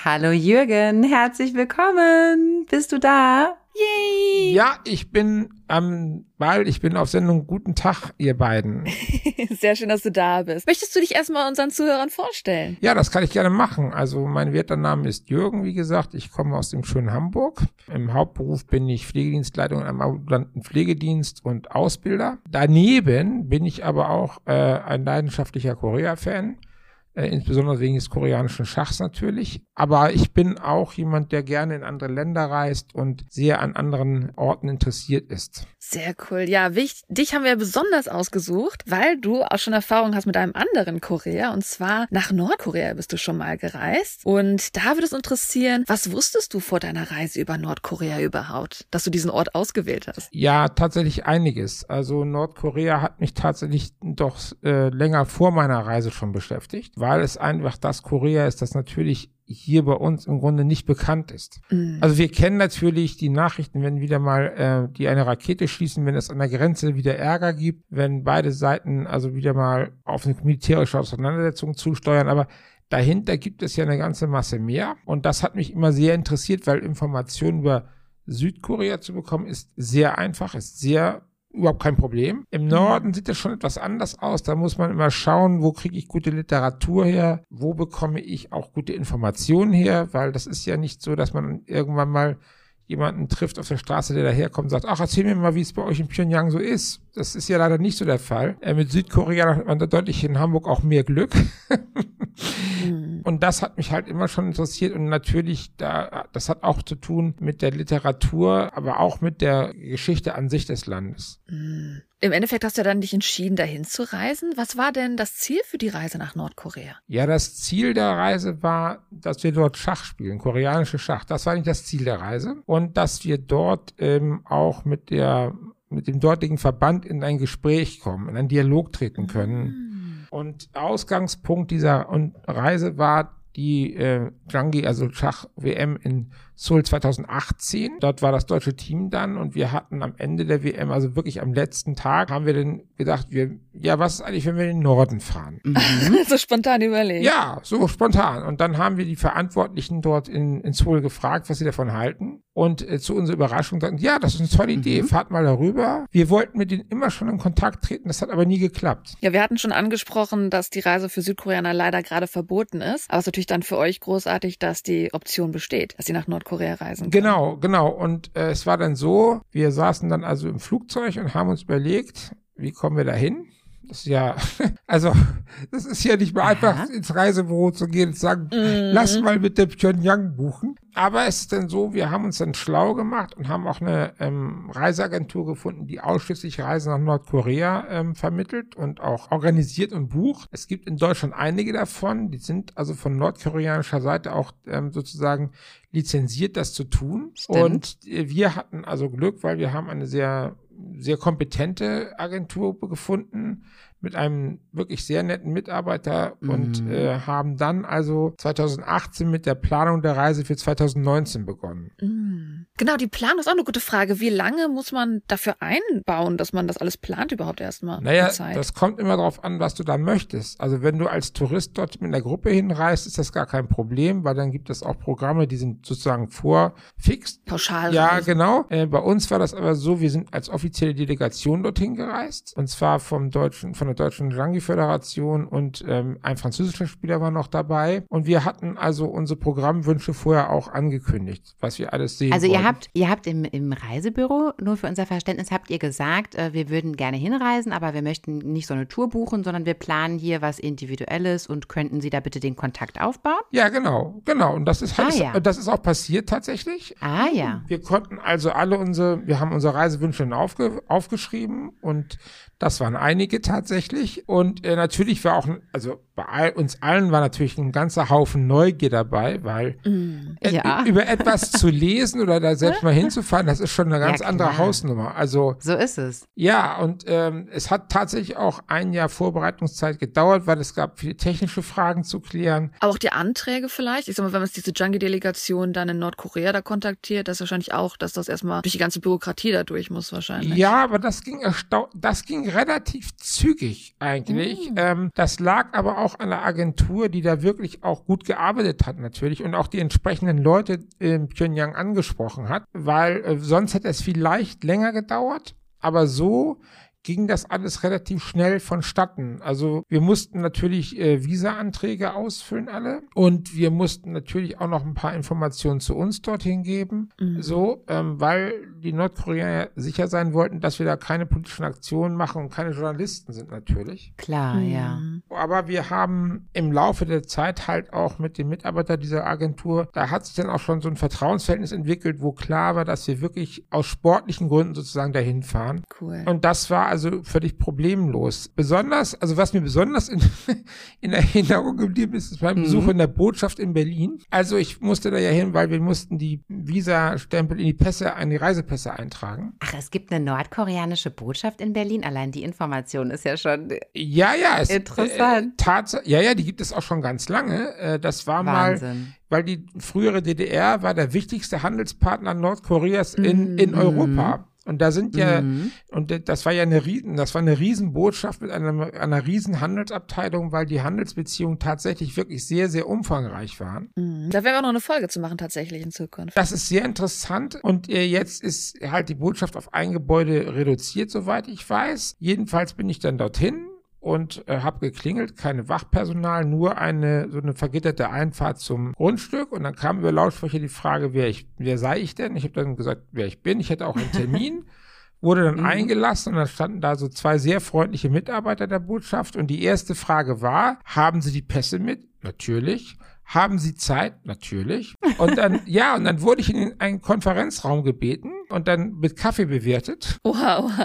Hallo Jürgen, herzlich willkommen. Bist du da? Yay! Ja, ich bin am Ball, ich bin auf Sendung. Guten Tag, ihr beiden. Sehr schön, dass du da bist. Möchtest du dich erstmal unseren Zuhörern vorstellen? Ja, das kann ich gerne machen. Also mein Wertername ist Jürgen, wie gesagt. Ich komme aus dem schönen Hamburg. Im Hauptberuf bin ich Pflegedienstleitung in einem ambulanten Pflegedienst und Ausbilder. Daneben bin ich aber auch äh, ein leidenschaftlicher Korea-Fan insbesondere wegen des koreanischen Schachs natürlich. Aber ich bin auch jemand, der gerne in andere Länder reist und sehr an anderen Orten interessiert ist. Sehr cool. Ja, dich haben wir besonders ausgesucht, weil du auch schon Erfahrung hast mit einem anderen Korea und zwar nach Nordkorea bist du schon mal gereist. Und da würde es interessieren, was wusstest du vor deiner Reise über Nordkorea überhaupt, dass du diesen Ort ausgewählt hast? Ja, tatsächlich einiges. Also Nordkorea hat mich tatsächlich doch äh, länger vor meiner Reise schon beschäftigt, weil es einfach das Korea ist, das natürlich hier bei uns im Grunde nicht bekannt ist. Mhm. Also wir kennen natürlich die Nachrichten, wenn wieder mal äh, die eine Rakete schießen, wenn es an der Grenze wieder Ärger gibt, wenn beide Seiten also wieder mal auf eine militärische Auseinandersetzung zusteuern, aber dahinter gibt es ja eine ganze Masse mehr und das hat mich immer sehr interessiert, weil Informationen über Südkorea zu bekommen ist sehr einfach, ist sehr überhaupt kein Problem. Im mhm. Norden sieht das schon etwas anders aus. Da muss man immer schauen, wo kriege ich gute Literatur her, wo bekomme ich auch gute Informationen her, weil das ist ja nicht so, dass man irgendwann mal jemanden trifft auf der Straße, der daherkommt und sagt, ach, erzähl mir mal, wie es bei euch in Pyongyang so ist. Das ist ja leider nicht so der Fall. Äh, mit Südkorea hat man da deutlich in Hamburg auch mehr Glück. mhm. Und das hat mich halt immer schon interessiert und natürlich, da, das hat auch zu tun mit der Literatur, aber auch mit der Geschichte an sich des Landes. Mhm. Im Endeffekt hast du dann dich entschieden, dahin zu reisen. Was war denn das Ziel für die Reise nach Nordkorea? Ja, das Ziel der Reise war, dass wir dort Schach spielen, koreanische Schach. Das war nicht das Ziel der Reise. Und dass wir dort ähm, auch mit der mit dem dortigen Verband in ein Gespräch kommen, in einen Dialog treten können. Mhm. Und Ausgangspunkt dieser Reise war die äh, Jangi, also Schach-WM in Seoul 2018. Dort war das deutsche Team dann und wir hatten am Ende der WM, also wirklich am letzten Tag, haben wir dann gedacht, wir, ja, was ist eigentlich, wenn wir in den Norden fahren? Mhm. so spontan überlegt. Ja, so spontan. Und dann haben wir die Verantwortlichen dort in, in Seoul gefragt, was sie davon halten. Und äh, zu unserer Überraschung sagten, ja, das ist eine tolle Idee, mhm. fahrt mal darüber. Wir wollten mit denen immer schon in Kontakt treten, das hat aber nie geklappt. Ja, wir hatten schon angesprochen, dass die Reise für Südkoreaner leider gerade verboten ist. Aber es ist natürlich dann für euch großartig, dass die Option besteht, dass sie nach Nordkorea reisen. Können. Genau, genau. Und äh, es war dann so, wir saßen dann also im Flugzeug und haben uns überlegt, wie kommen wir da hin? Das ist ja, also, das ist ja nicht mehr einfach ins Reisebüro zu gehen und sagen, mhm. lass mal mit dem Pyongyang buchen. Aber es ist dann so, wir haben uns dann schlau gemacht und haben auch eine ähm, Reiseagentur gefunden, die ausschließlich Reisen nach Nordkorea ähm, vermittelt und auch organisiert und bucht. Es gibt in Deutschland einige davon, die sind also von nordkoreanischer Seite auch ähm, sozusagen lizenziert, das zu tun. Stimmt. Und äh, wir hatten also Glück, weil wir haben eine sehr sehr kompetente Agentur gefunden mit einem wirklich sehr netten Mitarbeiter mhm. und äh, haben dann also 2018 mit der Planung der Reise für 2019 begonnen. Mhm. Genau, die Planung ist auch eine gute Frage. Wie lange muss man dafür einbauen, dass man das alles plant überhaupt erstmal? Naja, das kommt immer darauf an, was du da möchtest. Also wenn du als Tourist dort mit einer Gruppe hinreist, ist das gar kein Problem, weil dann gibt es auch Programme, die sind sozusagen vorfixt. Pauschal. Ja, genau. Äh, bei uns war das aber so, wir sind als offizielle Delegation dorthin gereist und zwar vom deutschen, von der deutschen Rangi-Föderation und ähm, ein französischer Spieler war noch dabei und wir hatten also unsere Programmwünsche vorher auch angekündigt, was wir alles sehen Also wollten. ihr habt, ihr habt im, im Reisebüro, nur für unser Verständnis, habt ihr gesagt, äh, wir würden gerne hinreisen, aber wir möchten nicht so eine Tour buchen, sondern wir planen hier was Individuelles und könnten Sie da bitte den Kontakt aufbauen? Ja, genau, genau. Und das ist, ah, ja. das ist auch passiert tatsächlich. Ah ja. Wir konnten also alle unsere, wir haben unsere Reisewünsche aufge, aufgeschrieben und das waren einige tatsächlich. Und äh, natürlich war auch, also bei all, uns allen war natürlich ein ganzer Haufen Neugier dabei, weil mm, ja. über etwas zu lesen oder da selbst mal hinzufahren, das ist schon eine ganz ja, andere Hausnummer. Also so ist es. Ja, und ähm, es hat tatsächlich auch ein Jahr Vorbereitungszeit gedauert, weil es gab viele technische Fragen zu klären. Aber auch die Anträge vielleicht. Ich sag mal, wenn man diese Junkie-Delegation dann in Nordkorea da kontaktiert, das ist wahrscheinlich auch, dass das erstmal durch die ganze Bürokratie da durch muss wahrscheinlich. Ja, aber das ging das ging relativ zügig eigentlich. Mhm. Ähm, das lag aber auch an der Agentur, die da wirklich auch gut gearbeitet hat natürlich und auch die entsprechenden Leute in Pyongyang angesprochen hat, weil äh, sonst hätte es vielleicht länger gedauert. Aber so ging das alles relativ schnell vonstatten. Also wir mussten natürlich äh, Visa-Anträge ausfüllen alle und wir mussten natürlich auch noch ein paar Informationen zu uns dorthin geben, mhm. so, ähm, weil die Nordkoreaner sicher sein wollten, dass wir da keine politischen Aktionen machen und keine Journalisten sind natürlich. Klar, mhm. ja. Aber wir haben im Laufe der Zeit halt auch mit den Mitarbeitern dieser Agentur, da hat sich dann auch schon so ein Vertrauensverhältnis entwickelt, wo klar war, dass wir wirklich aus sportlichen Gründen sozusagen dahin fahren. Cool. Und das war also also völlig problemlos. Besonders, also was mir besonders in, in Erinnerung geblieben ist, ist mein mhm. Besuch in der Botschaft in Berlin. Also ich musste da ja hin, weil wir mussten die Visa-Stempel in die Pässe, in die Reisepässe eintragen. Ach, es gibt eine nordkoreanische Botschaft in Berlin. Allein die Information ist ja schon ja, ja, es, interessant. Äh, ja, ja, die gibt es auch schon ganz lange. Äh, das war Wahnsinn. mal weil die frühere DDR war der wichtigste Handelspartner Nordkoreas in, in mhm. Europa. Und da sind ja, mhm. und das war ja eine Riesen, das war eine Riesenbotschaft mit einer, einer riesen Handelsabteilung, weil die Handelsbeziehungen tatsächlich wirklich sehr, sehr umfangreich waren. Mhm. Da wäre auch noch eine Folge zu machen tatsächlich in Zukunft. Das ist sehr interessant und äh, jetzt ist halt die Botschaft auf ein Gebäude reduziert, soweit ich weiß. Jedenfalls bin ich dann dorthin und äh, habe geklingelt, keine Wachpersonal, nur eine so eine vergitterte Einfahrt zum Grundstück und dann kam über Lautsprecher die Frage, wer ich, wer sei ich denn? Ich habe dann gesagt, wer ich bin. Ich hätte auch einen Termin. wurde dann mhm. eingelassen und dann standen da so zwei sehr freundliche Mitarbeiter der Botschaft und die erste Frage war, haben Sie die Pässe mit? Natürlich. Haben Sie Zeit? Natürlich. Und dann, ja, und dann wurde ich in einen Konferenzraum gebeten und dann mit Kaffee bewertet. Wow.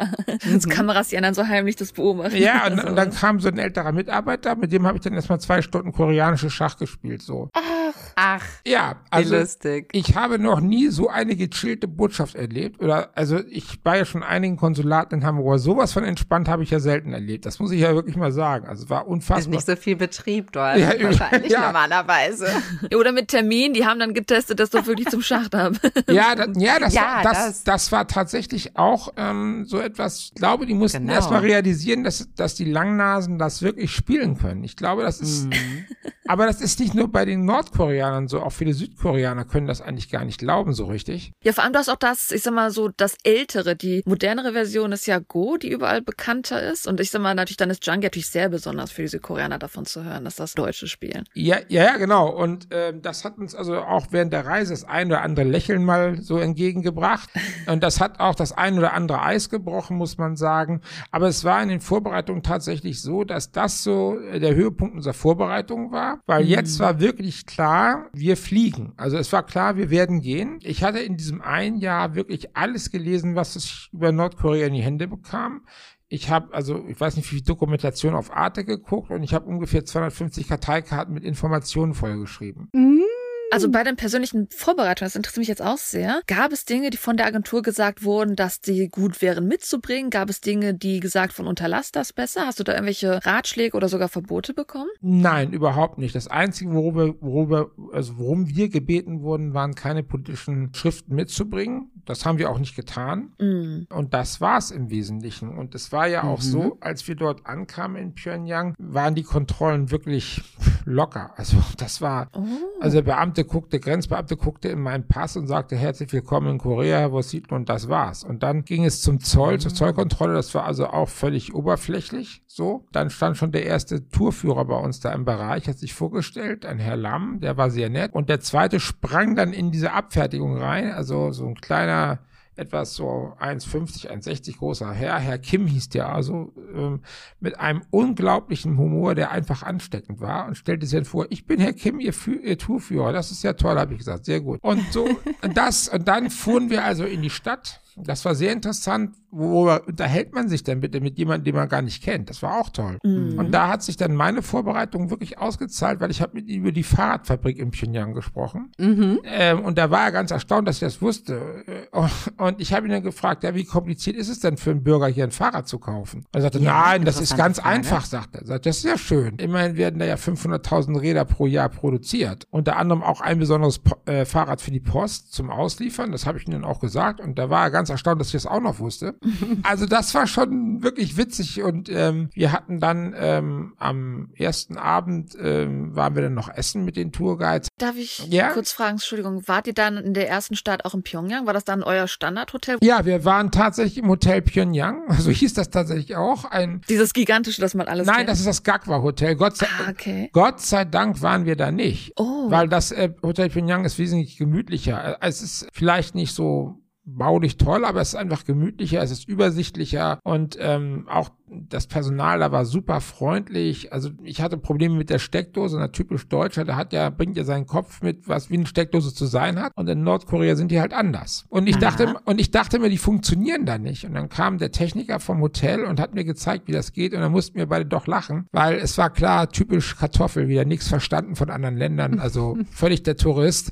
Das Kameras, die dann so heimlich das beobachten. Ja, und, also. und, dann kam so ein älterer Mitarbeiter, mit dem habe ich dann erstmal zwei Stunden koreanische Schach gespielt, so. Ach. Ach, Ja, wie also lustig. ich habe noch nie so eine gechillte Botschaft erlebt. Oder also ich war ja schon in einigen Konsulaten in Hamburg, aber sowas von entspannt habe ich ja selten erlebt. Das muss ich ja wirklich mal sagen. Also war Ist unfassbar. nicht so viel Betrieb dort, Ja, wahrscheinlich ja. normalerweise. Oder mit Termin, die haben dann getestet, dass du wirklich zum Schacht haben. Ja, da, ja, das, Ja, war, das, das. das. war tatsächlich auch ähm, so etwas. Ich glaube, die mussten Genau. erstmal realisieren, dass, dass die Langnasen das wirklich spielen können. Ich glaube, das ist. Aber das ist nicht nur bei den Nordkoreanern so, auch viele Südkoreaner können das eigentlich gar nicht glauben so richtig. Ja, vor allem du hast auch das, ich sag mal so, das ältere, die modernere Version ist ja Go, die überall bekannter ist. Und ich sag mal, natürlich, dann ist Junkie natürlich sehr besonders für diese Koreaner davon zu hören, dass das Deutsche spielen. Ja, ja, ja, genau. Und ähm, das hat uns also auch während der Reise das ein oder andere Lächeln mal so entgegengebracht. Und das hat auch das ein oder andere Eis gebrochen, muss man sagen. Aber es war in den Vorbereitungen tatsächlich so, dass das so äh, der Höhepunkt unserer Vorbereitung war, weil jetzt war wirklich klar, wir fliegen. Also es war klar, wir werden gehen. Ich hatte in diesem einen Jahr wirklich alles gelesen, was ich über Nordkorea in die Hände bekam. Ich habe also, ich weiß nicht, wie viel Dokumentation auf Arte geguckt und ich habe ungefähr 250 Karteikarten mit Informationen vollgeschrieben. Also bei den persönlichen Vorbereitungen, das interessiert mich jetzt auch sehr, gab es Dinge, die von der Agentur gesagt wurden, dass die gut wären mitzubringen? Gab es Dinge, die gesagt von unterlass das besser? Hast du da irgendwelche Ratschläge oder sogar Verbote bekommen? Nein, überhaupt nicht. Das Einzige, worüber, worüber, also worum wir gebeten wurden, waren keine politischen Schriften mitzubringen. Das haben wir auch nicht getan. Mm. Und das war's im Wesentlichen. Und es war ja auch so, als wir dort ankamen in Pyongyang, waren die Kontrollen wirklich locker. Also das war, Oh. also der Beamte guckte, Grenzbeamte guckte in meinen Pass und sagte, herzlich willkommen in Korea, Herr Wositl, und das war's. Und dann ging es zum Zoll, zur Zollkontrolle, das war also auch völlig oberflächlich, so. Dann stand schon der erste Tourführer bei uns da im Bereich, hat sich vorgestellt, ein Herr Lamm, der war sehr nett. Und der zweite sprang dann in diese Abfertigung rein, also so ein kleiner, etwas so 1,50, 1,60 großer Herr, Herr Kim hieß der also, ähm, mit einem unglaublichen Humor, der einfach ansteckend war und stellte sich dann vor, ich bin Herr Kim, Ihr, Fü Ihr Tourführer, das ist ja toll, habe ich gesagt, sehr gut. Und so, das, und dann fuhren wir also in die Stadt, das war sehr interessant, worüber unterhält man sich denn bitte mit jemandem, den man gar nicht kennt, das war auch toll. Und da hat sich dann meine Vorbereitung wirklich ausgezahlt, weil ich habe mit ihm über die Fahrradfabrik in Pyongyang gesprochen. Ähm, und da war er ganz erstaunt, dass ich das wusste. Äh, Und ich habe ihn dann gefragt, ja, wie kompliziert ist es denn für einen Bürger hier ein Fahrrad zu kaufen? Er sagte, Ja, nein, das ist ganz Frage. einfach, sagt er. Er sagt, das ist ja schön. Immerhin werden da ja 500.000 Räder pro Jahr produziert. Unter anderem auch ein besonderes Po- äh, Fahrrad für die Post zum Ausliefern. Das habe ich ihm dann auch gesagt. Und da war er ganz erstaunt, dass ich das auch noch wusste. also das war schon wirklich witzig. Und ähm, wir hatten dann ähm, am ersten Abend ähm, waren wir dann noch essen mit den Tourguides. Darf ich Ja? kurz fragen, Entschuldigung, wart ihr dann in der ersten Stadt auch in Pyongyang? War das dann euer Standardhotel? Ja, wir waren tatsächlich im Hotel Pyongyang. So hieß das tatsächlich auch. Ein Dieses gigantische, das man alles Nein, kennt? das ist das Gagwa Hotel. Gott sei, Ah, okay. Gott sei Dank waren wir da nicht. Oh. Weil das äh, Hotel Pyongyang ist wesentlich gemütlicher. Äh, Es ist vielleicht nicht so baulich toll, aber es ist einfach gemütlicher, es ist übersichtlicher und ähm, auch das Personal da war super freundlich. Also ich hatte Probleme mit der Steckdose, na typisch Deutscher, der hat ja, bringt ja seinen Kopf mit, was wie eine Steckdose zu sein hat. Und in Nordkorea sind die halt anders. Und ich Aha. dachte, und ich dachte mir, die funktionieren da nicht. Und dann kam der Techniker vom Hotel und hat mir gezeigt, wie das geht. Und dann mussten wir beide doch lachen, weil es war klar, typisch Kartoffel, wieder nichts verstanden von anderen Ländern, also völlig der Tourist.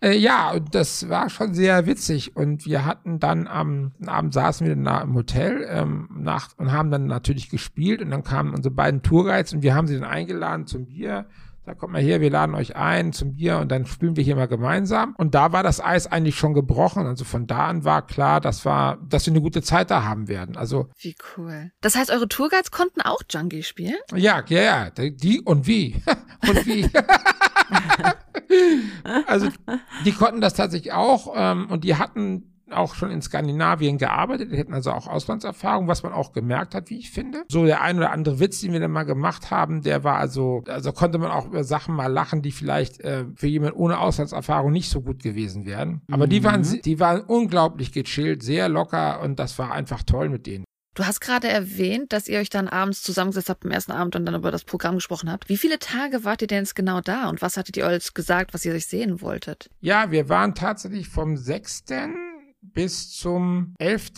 Äh, ja, und das war schon sehr witzig. Und wir hatten dann am Abend saßen wir im Hotel ähm, nach, und haben dann natürlich gespielt. Und dann kamen unsere beiden Tourguides und wir haben sie dann eingeladen zum Bier. Da kommt mal her, wir laden euch ein zum Bier und dann spielen wir hier mal gemeinsam. Und da war das Eis eigentlich schon gebrochen. Also von da an war klar, das war, dass wir eine gute Zeit da haben werden. Also Wie cool. Das heißt, eure Tourguides konnten auch Junkie spielen? ja, ja, ja, die und wie. und wie. also die konnten das tatsächlich auch ähm, und die hatten auch schon in Skandinavien gearbeitet, die hätten also auch Auslandserfahrung, was man auch gemerkt hat, wie ich finde. So der ein oder andere Witz, den wir dann mal gemacht haben, der war also, also konnte man auch über Sachen mal lachen, die vielleicht äh, für jemanden ohne Auslandserfahrung nicht so gut gewesen wären. Aber die waren, die waren unglaublich gechillt, sehr locker und das war einfach toll mit denen. Du hast gerade erwähnt, dass ihr euch dann abends zusammengesetzt habt am ersten Abend und dann über das Programm gesprochen habt. Wie viele Tage wart ihr denn jetzt genau da und was hattet ihr euch gesagt, was ihr euch sehen wolltet? Ja, wir waren tatsächlich vom 6. bis zum 11.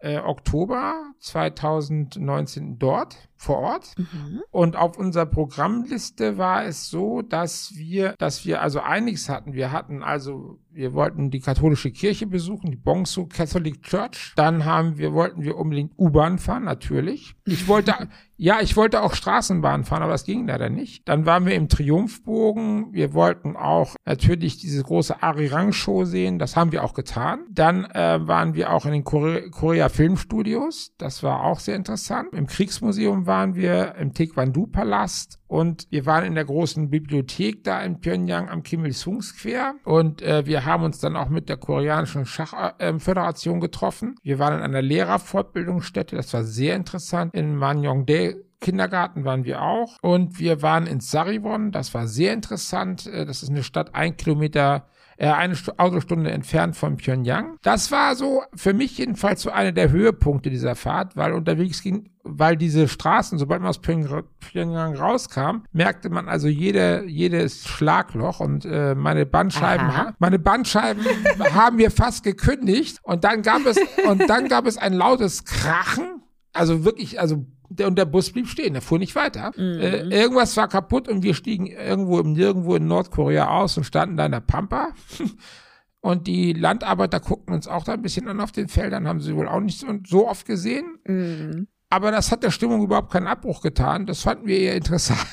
Äh, Oktober 2019 dort. Vor Ort. Mhm. Und auf unserer Programmliste war es so, dass wir, dass wir also einiges hatten. Wir hatten also, wir wollten die katholische Kirche besuchen, die Bongso Catholic Church. Dann haben wir, wollten wir unbedingt U-Bahn fahren, natürlich. Ich wollte, ja, ich wollte auch Straßenbahn fahren, aber das ging leider nicht. Dann waren wir im Triumphbogen. Wir wollten auch natürlich diese große Arirang-Show sehen. Das haben wir auch getan. Dann äh, waren wir auch in den Kore Korea Filmstudios. Das war auch sehr interessant. Im Kriegsmuseum waren wir, im Taekwondo-Palast und wir waren in der großen Bibliothek da in Pyongyang am Kim Il-sung Square. Und äh, wir haben uns dann auch mit der koreanischen Schachföderation äh, getroffen. Wir waren in einer Lehrerfortbildungsstätte, das war sehr interessant, in Manyongdae Kindergarten waren wir auch. Und wir waren in Sarivon, das war sehr interessant. Äh, das ist eine Stadt ein Kilometer eine St Autostunde entfernt von Pyongyang. Das war so für mich jedenfalls so einer der Höhepunkte dieser Fahrt, weil unterwegs ging, weil diese Straßen, sobald man aus Pyongyang rauskam, merkte man also jede, jedes Schlagloch und äh, meine Bandscheiben, ha meine Bandscheiben haben wir fast gekündigt und dann gab es und dann gab es ein lautes Krachen, also wirklich, also der, und der Bus blieb stehen, der fuhr nicht weiter. Mhm. Äh, irgendwas war kaputt und wir stiegen irgendwo im Nirgendwo in Nordkorea aus und standen da in der Pampa. und die Landarbeiter guckten uns auch da ein bisschen an auf den Feldern, haben sie wohl auch nicht so, oft gesehen. Mhm. Aber das hat der Stimmung überhaupt keinen Abbruch getan. Das fanden wir eher interessant.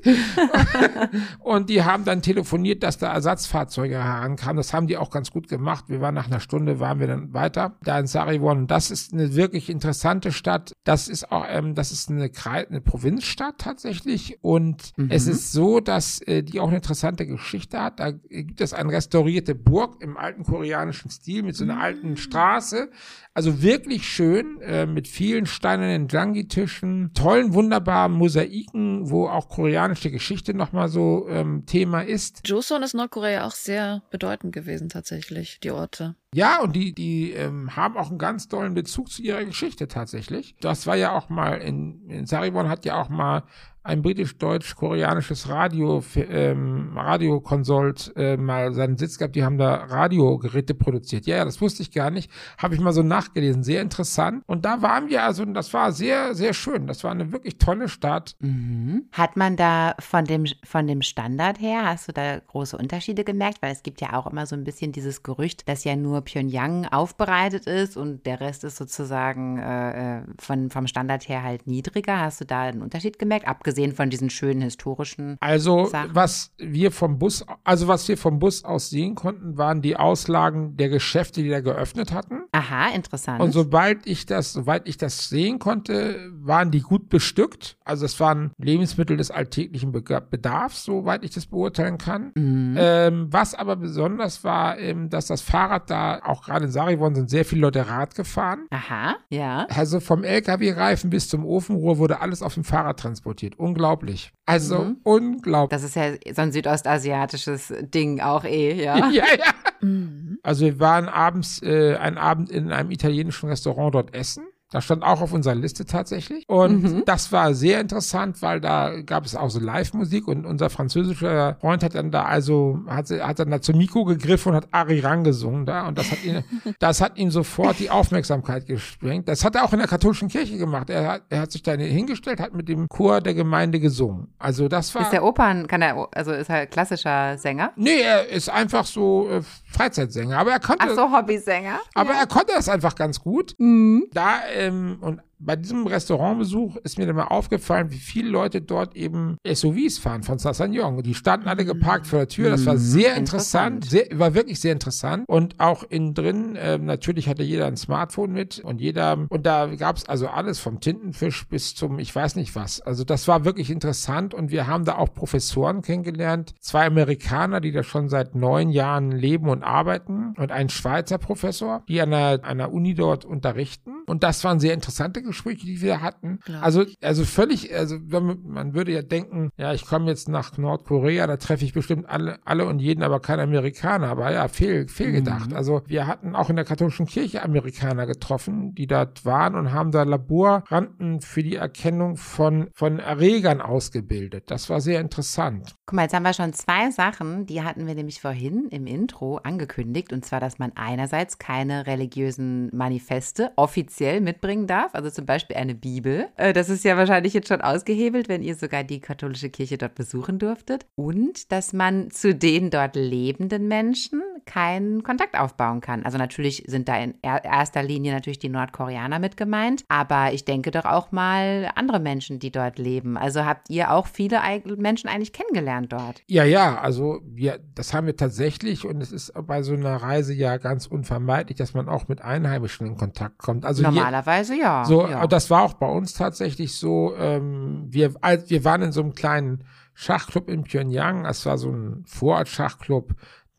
und die haben dann telefoniert, dass da Ersatzfahrzeuge herankamen. Das haben die auch ganz gut gemacht. Wir waren nach einer Stunde, waren wir dann weiter da in Sarivon. Das ist eine wirklich interessante Stadt. Das ist auch, ähm, das ist eine, eine Provinzstadt tatsächlich. Und mhm. es ist so, dass äh, die auch eine interessante Geschichte hat. Da gibt es eine restaurierte Burg im alten koreanischen Stil mit so einer alten mhm. Straße. Also wirklich schön, äh, mit vielen steinernen Jangi-Tischen, tollen, wunderbaren Mosaiken, wo auch koreanische Geschichte nochmal so ähm, Thema ist. Joseon ist Nordkorea auch sehr bedeutend gewesen, tatsächlich, die Orte. Ja, und die, die ähm, haben auch einen ganz tollen Bezug zu ihrer Geschichte tatsächlich. Das war ja auch mal in, in Saribon hat ja auch mal ein britisch-deutsch-koreanisches Radio, ähm, Radiokonsult äh, mal seinen Sitz gehabt, die haben da Radiogeräte produziert. Ja, ja, das wusste ich gar nicht. Habe ich mal so nachgelesen. Sehr interessant. Und da waren wir also, das war sehr, sehr schön. Das war eine wirklich tolle Stadt. Mhm. Hat man da von dem, von dem Standard her, hast du da große Unterschiede gemerkt? Weil es gibt ja auch immer so ein bisschen dieses Gerücht, dass ja nur Pyongyang aufbereitet ist und der Rest ist sozusagen äh, äh von, vom Standard her halt niedriger. Hast du da einen Unterschied gemerkt? Abgesehen abgesehen von diesen schönen historischen. Also, Sachen. was wir vom Bus, also was wir vom Bus aus sehen konnten, waren die Auslagen der Geschäfte, die da geöffnet hatten. Aha, interessant. Und sobald ich das, soweit ich das sehen konnte, waren die gut bestückt. Also es waren Lebensmittel des alltäglichen Bedarfs, soweit ich das beurteilen kann. Mhm. Ähm, was aber besonders war, ähm, dass das Fahrrad da, auch gerade in Sarivon sind sehr viele Leute Rad gefahren. Aha, ja. Also vom LKW-Reifen bis zum Ofenrohr wurde alles auf dem Fahrrad transportiert unglaublich. Also mhm. unglaublich. Das ist ja so ein südostasiatisches Ding auch eh, ja. ja, ja. Mhm. Also wir waren abends, äh, einen Abend in einem italienischen Restaurant dort essen. Das stand auch auf unserer Liste tatsächlich. Und mhm. das war sehr interessant, weil da gab es auch so Live-Musik und unser französischer Freund hat dann da also, hat, hat dann da zum Mikro gegriffen und hat Arirang gesungen da. Und das hat ihn, das hat ihm sofort die Aufmerksamkeit gesprengt. Das hat er auch in der katholischen Kirche gemacht. Er hat, er hat sich da hingestellt, hat mit dem Chor der Gemeinde gesungen. Also das war. Ist der Opern, kann er, also ist er klassischer Sänger? Nee, er ist einfach so äh, Freizeitsänger. Aber er konnte. Ach so, Hobbysänger. Aber ja. er konnte das einfach ganz gut. Mhm. Da, ähm, und bei diesem Restaurantbesuch ist mir dann mal aufgefallen, wie viele Leute dort eben SUVs fahren von Sassagnon. Die standen alle geparkt vor der Tür. Das war mhm. sehr interessant, sehr, war wirklich sehr interessant. Und auch innen drin, äh, natürlich hatte jeder ein Smartphone mit und jeder, und da gab es also alles vom Tintenfisch bis zum, ich weiß nicht was. Also das war wirklich interessant und wir haben da auch Professoren kennengelernt. Zwei Amerikaner, die da schon seit neun Jahren leben und arbeiten und ein Schweizer Professor, die an einer, einer Uni dort unterrichten. Und das waren sehr interessante Gespräche, die wir hatten. Klar. Also, also völlig, also man, würde ja denken, ja, ich komme jetzt nach Nordkorea, da treffe ich bestimmt alle, alle und jeden, aber kein Amerikaner. Aber ja, fehl, fehlgedacht. Mhm. Also wir hatten auch in der katholischen Kirche Amerikaner getroffen, die dort waren und haben da Laborranden für die Erkennung von, von Erregern ausgebildet. Das war sehr interessant. Guck mal, jetzt haben wir schon zwei Sachen, die hatten wir nämlich vorhin im Intro angekündigt. Und zwar, dass man einerseits keine religiösen Manifeste offiziell mitbringen darf, also zum Beispiel eine Bibel. Äh, das ist ja wahrscheinlich jetzt schon ausgehebelt, wenn ihr sogar die katholische Kirche dort besuchen durftet. Und dass man zu den dort lebenden Menschen keinen Kontakt aufbauen kann. Also natürlich sind da in erster Linie natürlich die Nordkoreaner mit gemeint, aber ich denke doch auch mal andere Menschen, die dort leben. Also habt ihr auch viele Menschen eigentlich kennengelernt dort? Ja, ja, also wir, das haben wir tatsächlich und es ist bei so einer Reise ja ganz unvermeidlich, dass man auch mit Einheimischen in Kontakt kommt. Also Normalerweise hier, ja. So, ja. das war auch bei uns tatsächlich so. Ähm, wir, wir waren in so einem kleinen Schachclub in Pyongyang. Das war so ein Vorort-Schachclub.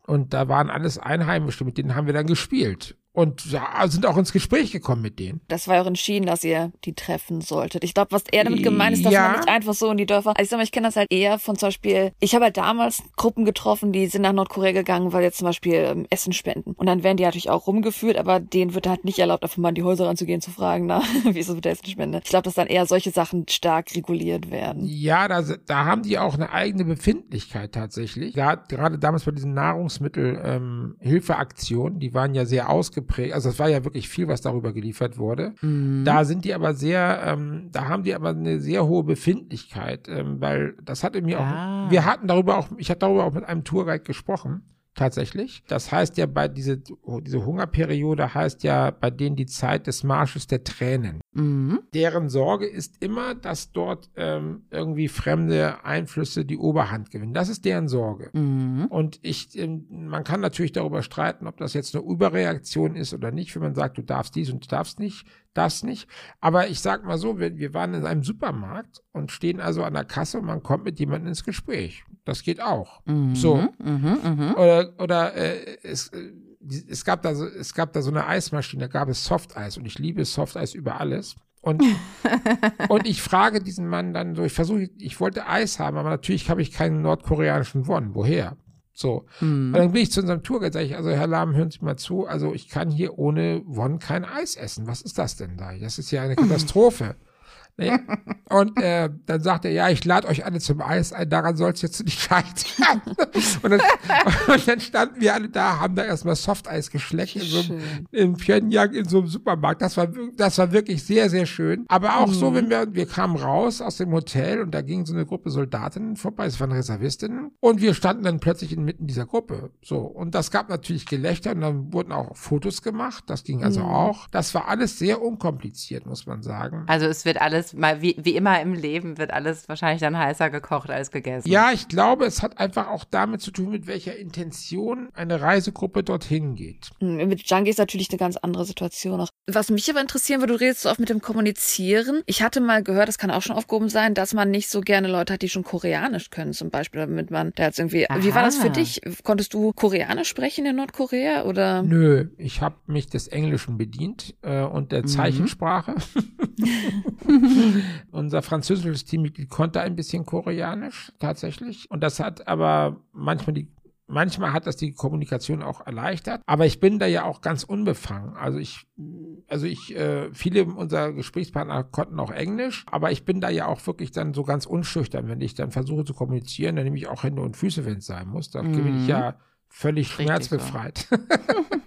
Und da waren alles Einheimische, mit denen haben wir dann gespielt und ja, sind auch ins Gespräch gekommen mit denen. Das war auch entschieden, dass ihr die treffen solltet. Ich glaube, was er damit gemeint ist, dass ja. man nicht einfach so in die Dörfer. Also ich sag mal, ich kenne das halt eher von zum Beispiel, ich habe halt damals Gruppen getroffen, die sind nach Nordkorea gegangen, weil jetzt zum Beispiel ähm, Essen spenden. Und dann werden die natürlich auch rumgeführt, aber denen wird halt nicht erlaubt, einfach mal in die Häuser ranzugehen, zu fragen, na, wie ist es mit der Essenspende? Ich glaube, dass dann eher solche Sachen stark reguliert werden. Ja, da, da haben die auch eine eigene Befindlichkeit tatsächlich. Ja, gerade damals bei diesen Nahrungsmittelhilfeaktionen, ähm, die waren ja sehr ausgeprägt geprägt. Also es war ja wirklich viel, was darüber geliefert wurde. Mhm. Da sind die aber sehr, ähm, da haben die aber eine sehr hohe Befindlichkeit, ähm, weil das hatte mir ah. auch, wir hatten darüber auch, ich hatte darüber auch mit einem Tourguide gesprochen tatsächlich. Das heißt ja bei diese, diese Hungerperiode heißt ja bei denen die Zeit des Marsches der Tränen. Mhm. Deren Sorge ist immer, dass dort ähm, irgendwie fremde Einflüsse die Oberhand gewinnen. Das ist deren Sorge. Mhm. Und ich, ähm, man kann natürlich darüber streiten, ob das jetzt eine Überreaktion ist oder nicht, wenn man sagt, du darfst dies und du darfst nicht das nicht. Aber ich sag mal so, wir, wir waren in einem Supermarkt und stehen also an der Kasse und man kommt mit jemandem ins Gespräch. Das geht auch. Mhm, so. Mhm, mh. Oder, oder äh, es, äh, es, gab da so, es gab da so eine Eismaschine, da gab es Softeis und ich liebe Softeis über alles. Und, und ich frage diesen Mann dann so, ich versuche, ich wollte Eis haben, aber natürlich habe ich keinen nordkoreanischen Won. Woher? So. Mhm. Und dann bin ich zu unserem Tourguide, sage ich, also Herr Lahm, hören Sie mal zu, also ich kann hier ohne Won kein Eis essen. Was ist das denn da? Das ist ja eine Katastrophe. Nee. Und äh, dann sagt er, ja, ich lade euch alle zum Eis ein, daran soll es jetzt nicht scheitern. und, dann, und dann standen wir alle da, haben da erstmal Softeis geschleckt in, so einem, in Pyongyang in so einem Supermarkt. Das war, das war wirklich sehr, sehr schön. Aber auch mhm. so, wenn wir, wir kamen raus aus dem Hotel und da ging so eine Gruppe Soldatinnen vorbei, es waren Reservistinnen. Und wir standen dann plötzlich inmitten dieser Gruppe. So. Und das gab natürlich Gelächter und dann wurden auch Fotos gemacht. Das ging also mhm. auch. Das war alles sehr unkompliziert, muss man sagen. Also es wird alles alles, mal wie, wie immer im Leben, wird alles wahrscheinlich dann heißer gekocht als gegessen. Ja, ich glaube, es hat einfach auch damit zu tun, mit welcher Intention eine Reisegruppe dorthin geht. Hm, mit Django ist natürlich eine ganz andere Situation noch. Was mich aber interessieren würde, du redest so oft mit dem Kommunizieren. Ich hatte mal gehört, das kann auch schon aufgehoben sein, dass man nicht so gerne Leute hat, die schon Koreanisch können, zum Beispiel, damit man da jetzt irgendwie. Aha. Wie war das für dich? Konntest du Koreanisch sprechen in Nordkorea oder? Nö, ich habe mich des Englischen bedient äh, und der mhm. Unser französisches Teammitglied konnte ein bisschen Koreanisch tatsächlich. Und das hat aber manchmal die Manchmal hat das die Kommunikation auch erleichtert, aber ich bin da ja auch ganz unbefangen. Also ich, also ich, äh, viele unserer Gesprächspartner konnten auch Englisch, aber ich bin da ja auch wirklich dann so ganz unschüchtern, wenn ich dann versuche zu kommunizieren, dann nehme ich auch Hände und Füße, wenn es sein muss. Da mhm. bin ich ja völlig Richtig schmerzbefreit. So.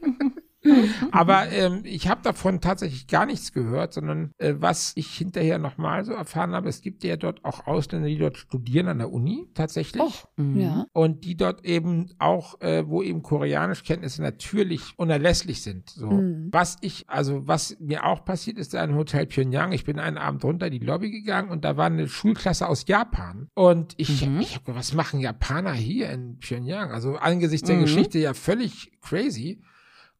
Aber ähm, ich habe davon tatsächlich gar nichts gehört, sondern äh, was ich hinterher nochmal so erfahren habe, es gibt ja dort auch Ausländer, die dort studieren an der Uni tatsächlich. Oh, mhm. ja. Und die dort eben auch, äh, wo eben Koreanischkenntnisse natürlich unerlässlich sind. So. Mhm. Was ich, also was mir auch passiert ist, in Hotel Pyongyang, ich bin einen Abend runter in die Lobby gegangen und da war eine Schulklasse aus Japan. Und ich, mhm. ich habe was machen Japaner hier in Pyongyang? Also angesichts der mhm. Geschichte ja völlig crazy.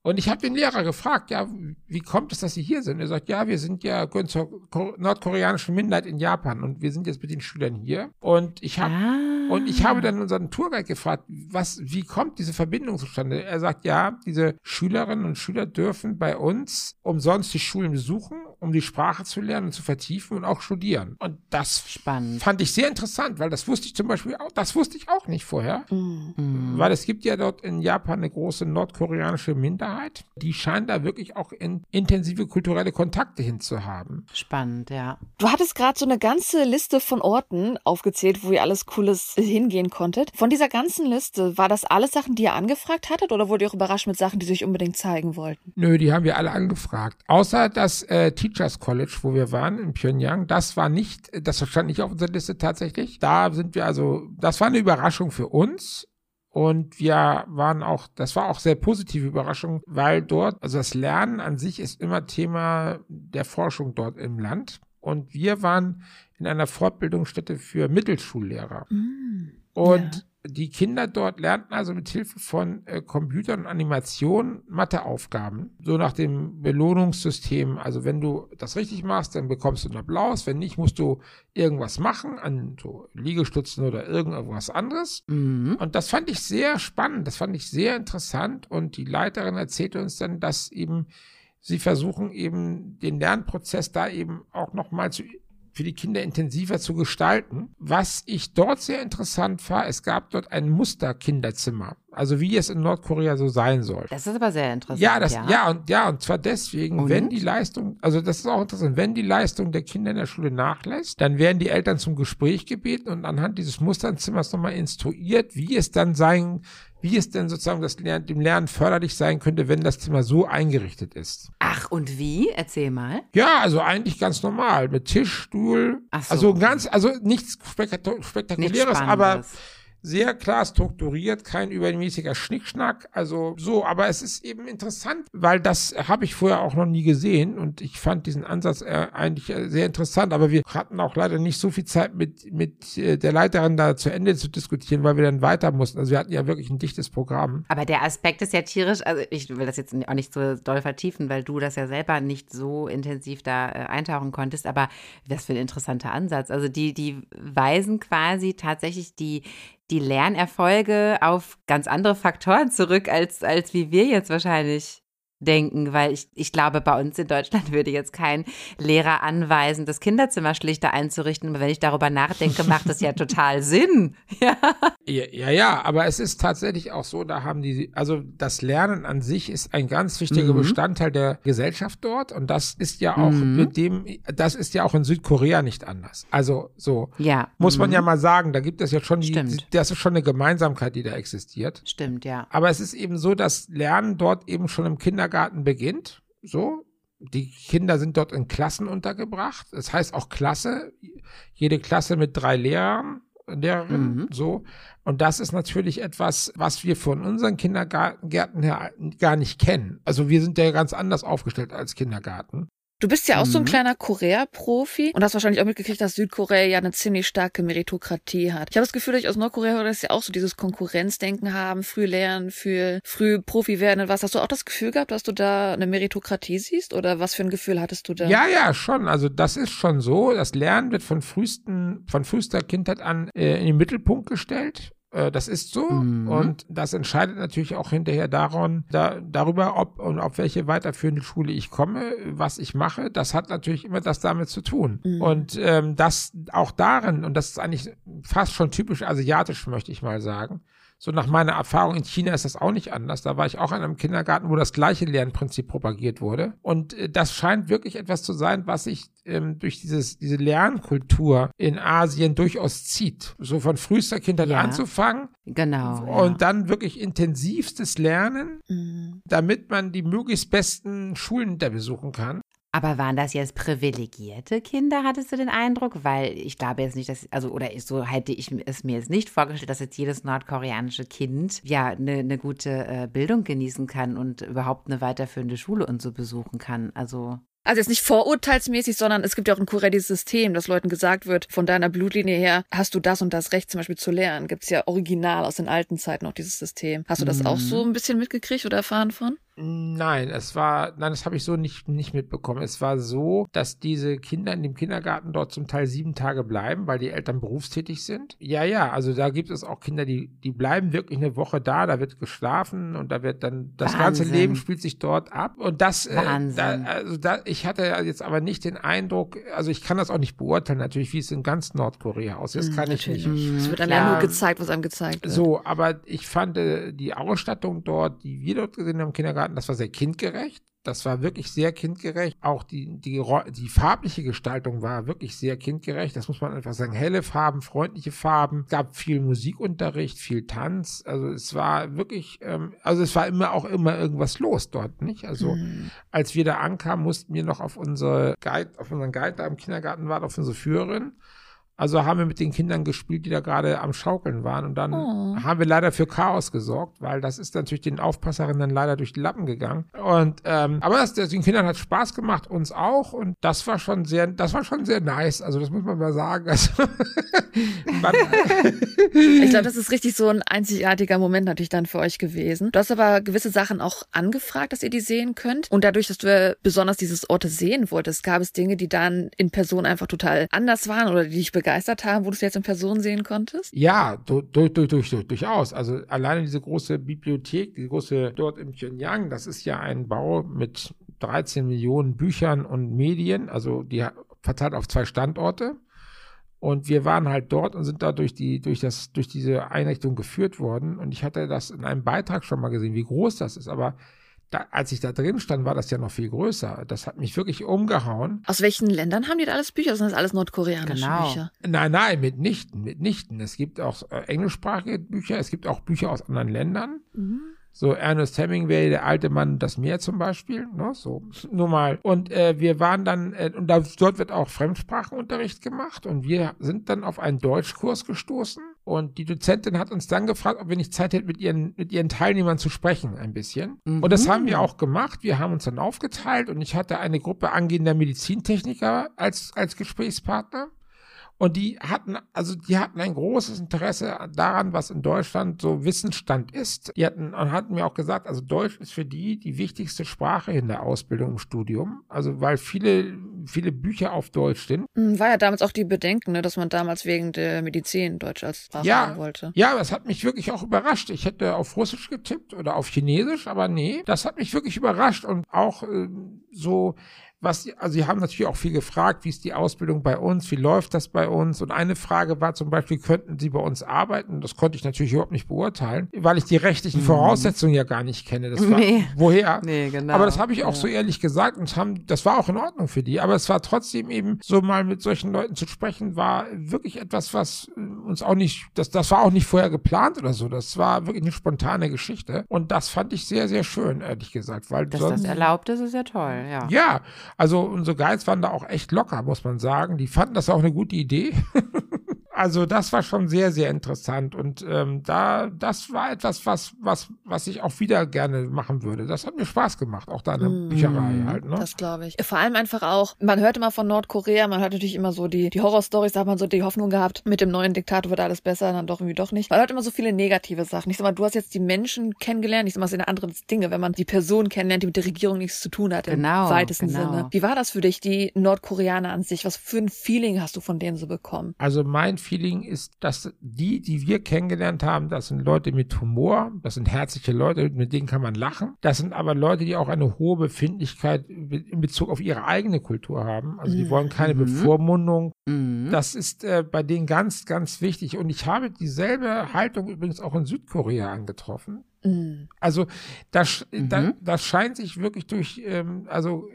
Und ich habe den Lehrer gefragt, ja, wie kommt es, dass Sie hier sind? Er sagt, ja, wir sind ja gehören zur nordkoreanischen Minderheit in Japan und wir sind jetzt mit den Schülern hier. Und ich habe ah. und ich habe dann unseren Tourguide gefragt, was, wie kommt diese Verbindung zustande? Er sagt, ja, diese Schülerinnen und Schüler dürfen bei uns umsonst die Schulen besuchen um die Sprache zu lernen und zu vertiefen und auch studieren. Und das Spannend. fand ich sehr interessant, weil das wusste ich zum Beispiel auch, das wusste ich auch nicht vorher. Mhm. Weil es gibt ja dort in Japan eine große nordkoreanische Minderheit, die scheint da wirklich auch in intensive kulturelle Kontakte hinzuhaben. Spannend, ja. Du hattest gerade so eine ganze Liste von Orten aufgezählt, wo ihr alles Cooles hingehen konntet. Von dieser ganzen Liste, war das alles Sachen, die ihr angefragt hattet oder wurde ihr auch überrascht mit Sachen, die sich unbedingt zeigen wollten? Nö, die haben wir alle angefragt. Außer das äh, Teachers College, wo wir waren in Pyongyang. Das war nicht, das stand nicht auf unserer Liste tatsächlich. Da sind wir also, das war eine Überraschung für uns. Und wir waren auch, das war auch sehr positive Überraschung, weil dort, also das Lernen an sich ist immer Thema der Forschung dort im Land. Und wir waren in einer Fortbildungsstätte für Mittelschullehrer. Mm, Und ja. Die Kinder dort lernten also mit Hilfe von äh, Computern und Animationen Matheaufgaben. So nach dem Belohnungssystem. Also wenn du das richtig machst, dann bekommst du einen Applaus. Wenn nicht, musst du irgendwas machen an so Liegestützen oder irgendwas anderes. Mhm. Und das fand ich sehr spannend, das fand ich sehr interessant. Und die Leiterin erzählte uns dann, dass eben sie versuchen, eben den Lernprozess da eben auch nochmal zu für die Kinder intensiver zu gestalten. Was ich dort sehr interessant war, es gab dort ein Musterkinderzimmer. Also wie es in Nordkorea so sein soll. Das ist aber sehr interessant. Ja, das, ja. und ja, und zwar deswegen, Und? wenn die Leistung, also das ist auch interessant, wenn die Leistung der Kinder in der Schule nachlässt, dann werden die Eltern zum Gespräch gebeten und anhand dieses Musterzimmers nochmal instruiert, wie es dann sein, wie es denn sozusagen das Lernen, dem Lernen förderlich sein könnte, wenn das Zimmer so eingerichtet ist. Ach, und wie? Erzähl mal. Ja, also eigentlich ganz normal, mit Tisch, Stuhl, Ach so. also ganz, also nichts spektaku- Nichts spektakuläres, aber. Sehr klar strukturiert, kein übermäßiger Schnickschnack, also so, aber es ist eben interessant, weil das habe ich vorher auch noch nie gesehen und ich fand diesen Ansatz äh, eigentlich äh, sehr interessant, aber wir hatten auch leider nicht so viel Zeit mit, mit äh, der Leiterin da zu Ende zu diskutieren, weil wir dann weiter mussten, also wir hatten ja wirklich ein dichtes Programm. Aber der Aspekt ist ja tierisch, also ich will das jetzt auch nicht so doll vertiefen, weil du das ja selber nicht so intensiv da äh, eintauchen konntest, aber das für ein interessanter Ansatz. Also die, die weisen quasi tatsächlich die, die Lernerfolge auf ganz andere Faktoren zurück, als, als wie wir jetzt wahrscheinlich denken, weil ich, ich glaube, bei uns in Deutschland würde jetzt kein Lehrer anweisen, das Kinderzimmer schlichter einzurichten. Aber wenn ich darüber nachdenke, macht das ja total Sinn. Ja. Ja, ja, ja, aber es ist tatsächlich auch so, da haben die, also das Lernen an sich ist ein ganz wichtiger Mhm. Bestandteil der Gesellschaft dort und das ist ja auch Mhm. mit dem, das ist ja auch in Südkorea nicht anders. Also so Ja. muss man Mhm. ja mal sagen, da gibt es ja schon die, Stimmt. das ist schon eine Gemeinsamkeit, die da existiert. Stimmt, ja. Aber es ist eben so, dass Lernen dort eben schon im Kindergarten beginnt. So. Die Kinder sind dort in Klassen untergebracht. Das heißt auch Klasse. Jede Klasse mit drei Lehrern, Lehrerinnen. Mhm. So. Und das ist natürlich etwas, was wir von unseren Kindergärten her gar nicht kennen. Also wir sind ja ganz anders aufgestellt als Kindergarten. Du bist ja auch so ein Mhm. kleiner Korea-Profi und hast wahrscheinlich auch mitgekriegt, dass Südkorea ja eine ziemlich starke Meritokratie hat. Ich habe das Gefühl, dass ich aus Nordkorea höre, dass sie auch so dieses Konkurrenzdenken haben, früh lernen, für früh Profi werden und was. Hast du auch das Gefühl gehabt, dass du da eine Meritokratie siehst oder was für ein Gefühl hattest du da? Ja, ja, schon. Also das ist schon so. Das Lernen wird von frühesten, von frühester Kindheit an äh, in den Mittelpunkt gestellt. Äh, Das ist so Mhm. und das entscheidet natürlich auch hinterher daran, da, darüber, ob und auf welche weiterführende Schule ich komme, was ich mache. Das hat natürlich immer das damit zu tun. Mhm. Und ähm, das auch darin, und das ist eigentlich fast schon typisch asiatisch, möchte ich mal sagen. So nach meiner Erfahrung in China ist das auch nicht anders. Da war ich auch in einem Kindergarten, wo das gleiche Lernprinzip propagiert wurde. Und äh, das scheint wirklich etwas zu sein, was sich ähm, durch dieses, diese Lernkultur in Asien durchaus zieht. So von frühester Kindheit Ja. anzufangen Genau. und dann wirklich intensivstes Lernen, Mhm. damit man die möglichst besten Schulen da besuchen kann. Aber waren das jetzt privilegierte Kinder, hattest du den Eindruck? Weil ich glaube jetzt nicht, dass, also, oder so hätte ich es mir jetzt nicht vorgestellt, dass jetzt jedes nordkoreanische Kind ja eine ne gute äh, Bildung genießen kann und überhaupt eine weiterführende Schule und so besuchen kann. Also. Also jetzt nicht vorurteilsmäßig, sondern es gibt ja auch in Korea dieses System, dass Leuten gesagt wird, von deiner Blutlinie her hast du das und das Recht zum Beispiel zu lernen. Gibt's ja original aus den alten Zeiten noch dieses System. Hast du das auch Mhm. so ein bisschen mitgekriegt oder erfahren von? Nein, es war, nein, das habe ich so nicht, nicht mitbekommen. Es war so, dass diese Kinder in dem Kindergarten dort zum Teil sieben Tage bleiben, weil die Eltern berufstätig sind. Ja, ja, also da gibt es auch Kinder, die, die bleiben wirklich eine Woche da, da wird geschlafen und da wird dann, das ganze Wahnsinn. Leben spielt sich dort ab. Und das, äh, Wahnsinn. da, also da, ich hatte jetzt aber nicht den Eindruck, also ich kann das auch nicht beurteilen, natürlich, wie es in ganz Nordkorea aussieht. Das Mhm, kann ich nicht. Es wird einem ja nur gezeigt, was einem gezeigt wird. So, aber ich fand äh, die Ausstattung dort, die wir dort gesehen haben im Kindergarten, das war sehr kindgerecht. Das war wirklich sehr kindgerecht. Auch die, die, die farbliche Gestaltung war wirklich sehr kindgerecht. Das muss man einfach sagen. Helle Farben, freundliche Farben. Es gab viel Musikunterricht, viel Tanz. Also es war wirklich, ähm, also es war immer auch immer irgendwas los dort, nicht? Also mhm. als wir da ankamen, mussten wir noch auf unsere Guide, auf unseren Guide da im Kindergarten warten, auf unsere Führerin. Also haben wir mit den Kindern gespielt, die da gerade am Schaukeln waren. Und dann oh. haben wir leider für Chaos gesorgt, weil das ist natürlich den Aufpasserinnen dann leider durch die Lappen gegangen. Und ähm, aber das, den Kindern hat Spaß gemacht, uns auch. Und das war schon sehr, das war schon sehr nice. Also das muss man mal sagen. Also, ich glaube, das ist richtig so ein einzigartiger Moment natürlich dann für euch gewesen. Du hast aber gewisse Sachen auch angefragt, dass ihr die sehen könnt. Und dadurch, dass du besonders dieses Orte sehen wolltest, gab es Dinge, die dann in Person einfach total anders waren oder die dich begeistert haben, wo du es jetzt in Person sehen konntest? Ja, durch, durch, durch, durchaus. Also alleine diese große Bibliothek, die große dort im Pyongyang, das ist ja ein Bau mit 13 Millionen Büchern und Medien, also die verteilt auf zwei Standorte. Und wir waren halt dort und sind da durch die, durch das, durch diese Einrichtung geführt worden. Und ich hatte das in einem Beitrag schon mal gesehen, wie groß das ist. Aber da, als ich da drin stand, war das ja noch viel größer. Das hat mich wirklich umgehauen. Aus welchen Ländern haben die da alles Bücher? Sind das alles nordkoreanische genau. Bücher? Nein, nein, mitnichten, mitnichten. Es gibt auch äh, englischsprachige Bücher, es gibt auch Bücher aus anderen Ländern. Mhm. So Ernest Hemingway, der alte Mann, das Meer zum Beispiel, ne, so nur mal. Und äh, wir waren dann, äh, und da, dort wird auch Fremdsprachenunterricht gemacht und wir sind dann auf einen Deutschkurs gestoßen und die Dozentin hat uns dann gefragt, ob wir nicht Zeit hätten, mit ihren, mit ihren Teilnehmern zu sprechen, ein bisschen. Mhm. Und das haben wir auch gemacht. Wir haben uns dann aufgeteilt und ich hatte eine Gruppe angehender Medizintechniker als, als Gesprächspartner. Und die hatten, also die hatten ein großes Interesse daran, was in Deutschland so Wissensstand ist. Die hatten und hatten mir auch gesagt, also Deutsch ist für die die wichtigste Sprache in der Ausbildung im Studium. Also weil viele, viele Bücher auf Deutsch sind. Hm, war ja damals auch die Bedenken, ne, dass man damals wegen der Medizin Deutsch als Sprache ja, wollte. Ja, das hat mich wirklich auch überrascht. Ich hätte auf Russisch getippt oder auf Chinesisch, aber nee, das hat mich wirklich überrascht und auch äh, so was, also sie haben natürlich auch viel gefragt, wie ist die Ausbildung bei uns, wie läuft das bei uns? Und eine Frage war zum Beispiel, könnten Sie bei uns arbeiten? Das konnte ich natürlich überhaupt nicht beurteilen, weil ich die rechtlichen mhm. Voraussetzungen ja gar nicht kenne. Das war, nee. woher? Nee, genau. Aber das habe ich auch ja. so ehrlich gesagt und haben, das war auch in Ordnung für die. Aber es war trotzdem eben so mal mit solchen Leuten zu sprechen, war wirklich etwas, was uns auch nicht, das, das war auch nicht vorher geplant oder so. Das war wirklich eine spontane Geschichte. Und das fand ich sehr, sehr schön, ehrlich gesagt. Weil Dass sonst, das erlaubt ist, ist ja toll, ja. Ja, also unsere Guides waren da auch echt locker, muss man sagen. Die fanden das auch eine gute Idee. Also das war schon sehr, sehr interessant und ähm, da, das war etwas, was, was, was ich auch wieder gerne machen würde. Das hat mir Spaß gemacht, auch da in der mm, Bücherei halt. Ne? Das glaube ich. Vor allem einfach auch, man hört immer von Nordkorea, man hört natürlich immer so die, die Horrorstories, da hat man so die Hoffnung gehabt, mit dem neuen Diktator wird alles besser, dann doch irgendwie doch nicht. Man hört immer so viele negative Sachen. Ich sag mal, du hast jetzt die Menschen kennengelernt, ich sag mal, es sind andere Dinge, wenn man die Person kennenlernt, die mit der Regierung nichts zu tun hat, genau, im weitesten genau. Sinne. Wie war das für dich, die Nordkoreaner an sich? Was für ein Feeling hast du von denen so bekommen? Also mein Feeling ist, dass die, die wir kennengelernt haben, das sind Leute mit Humor, das sind herzliche Leute, mit denen kann man lachen. Das sind aber Leute, die auch eine hohe Befindlichkeit in Bezug auf ihre eigene Kultur haben. Also die wollen keine mhm. Bevormundung. Mhm. Das ist äh, bei denen ganz, ganz wichtig. Und ich habe dieselbe Haltung übrigens auch in Südkorea angetroffen. Mhm. Also das, mhm. da, das scheint sich wirklich durch, ähm, also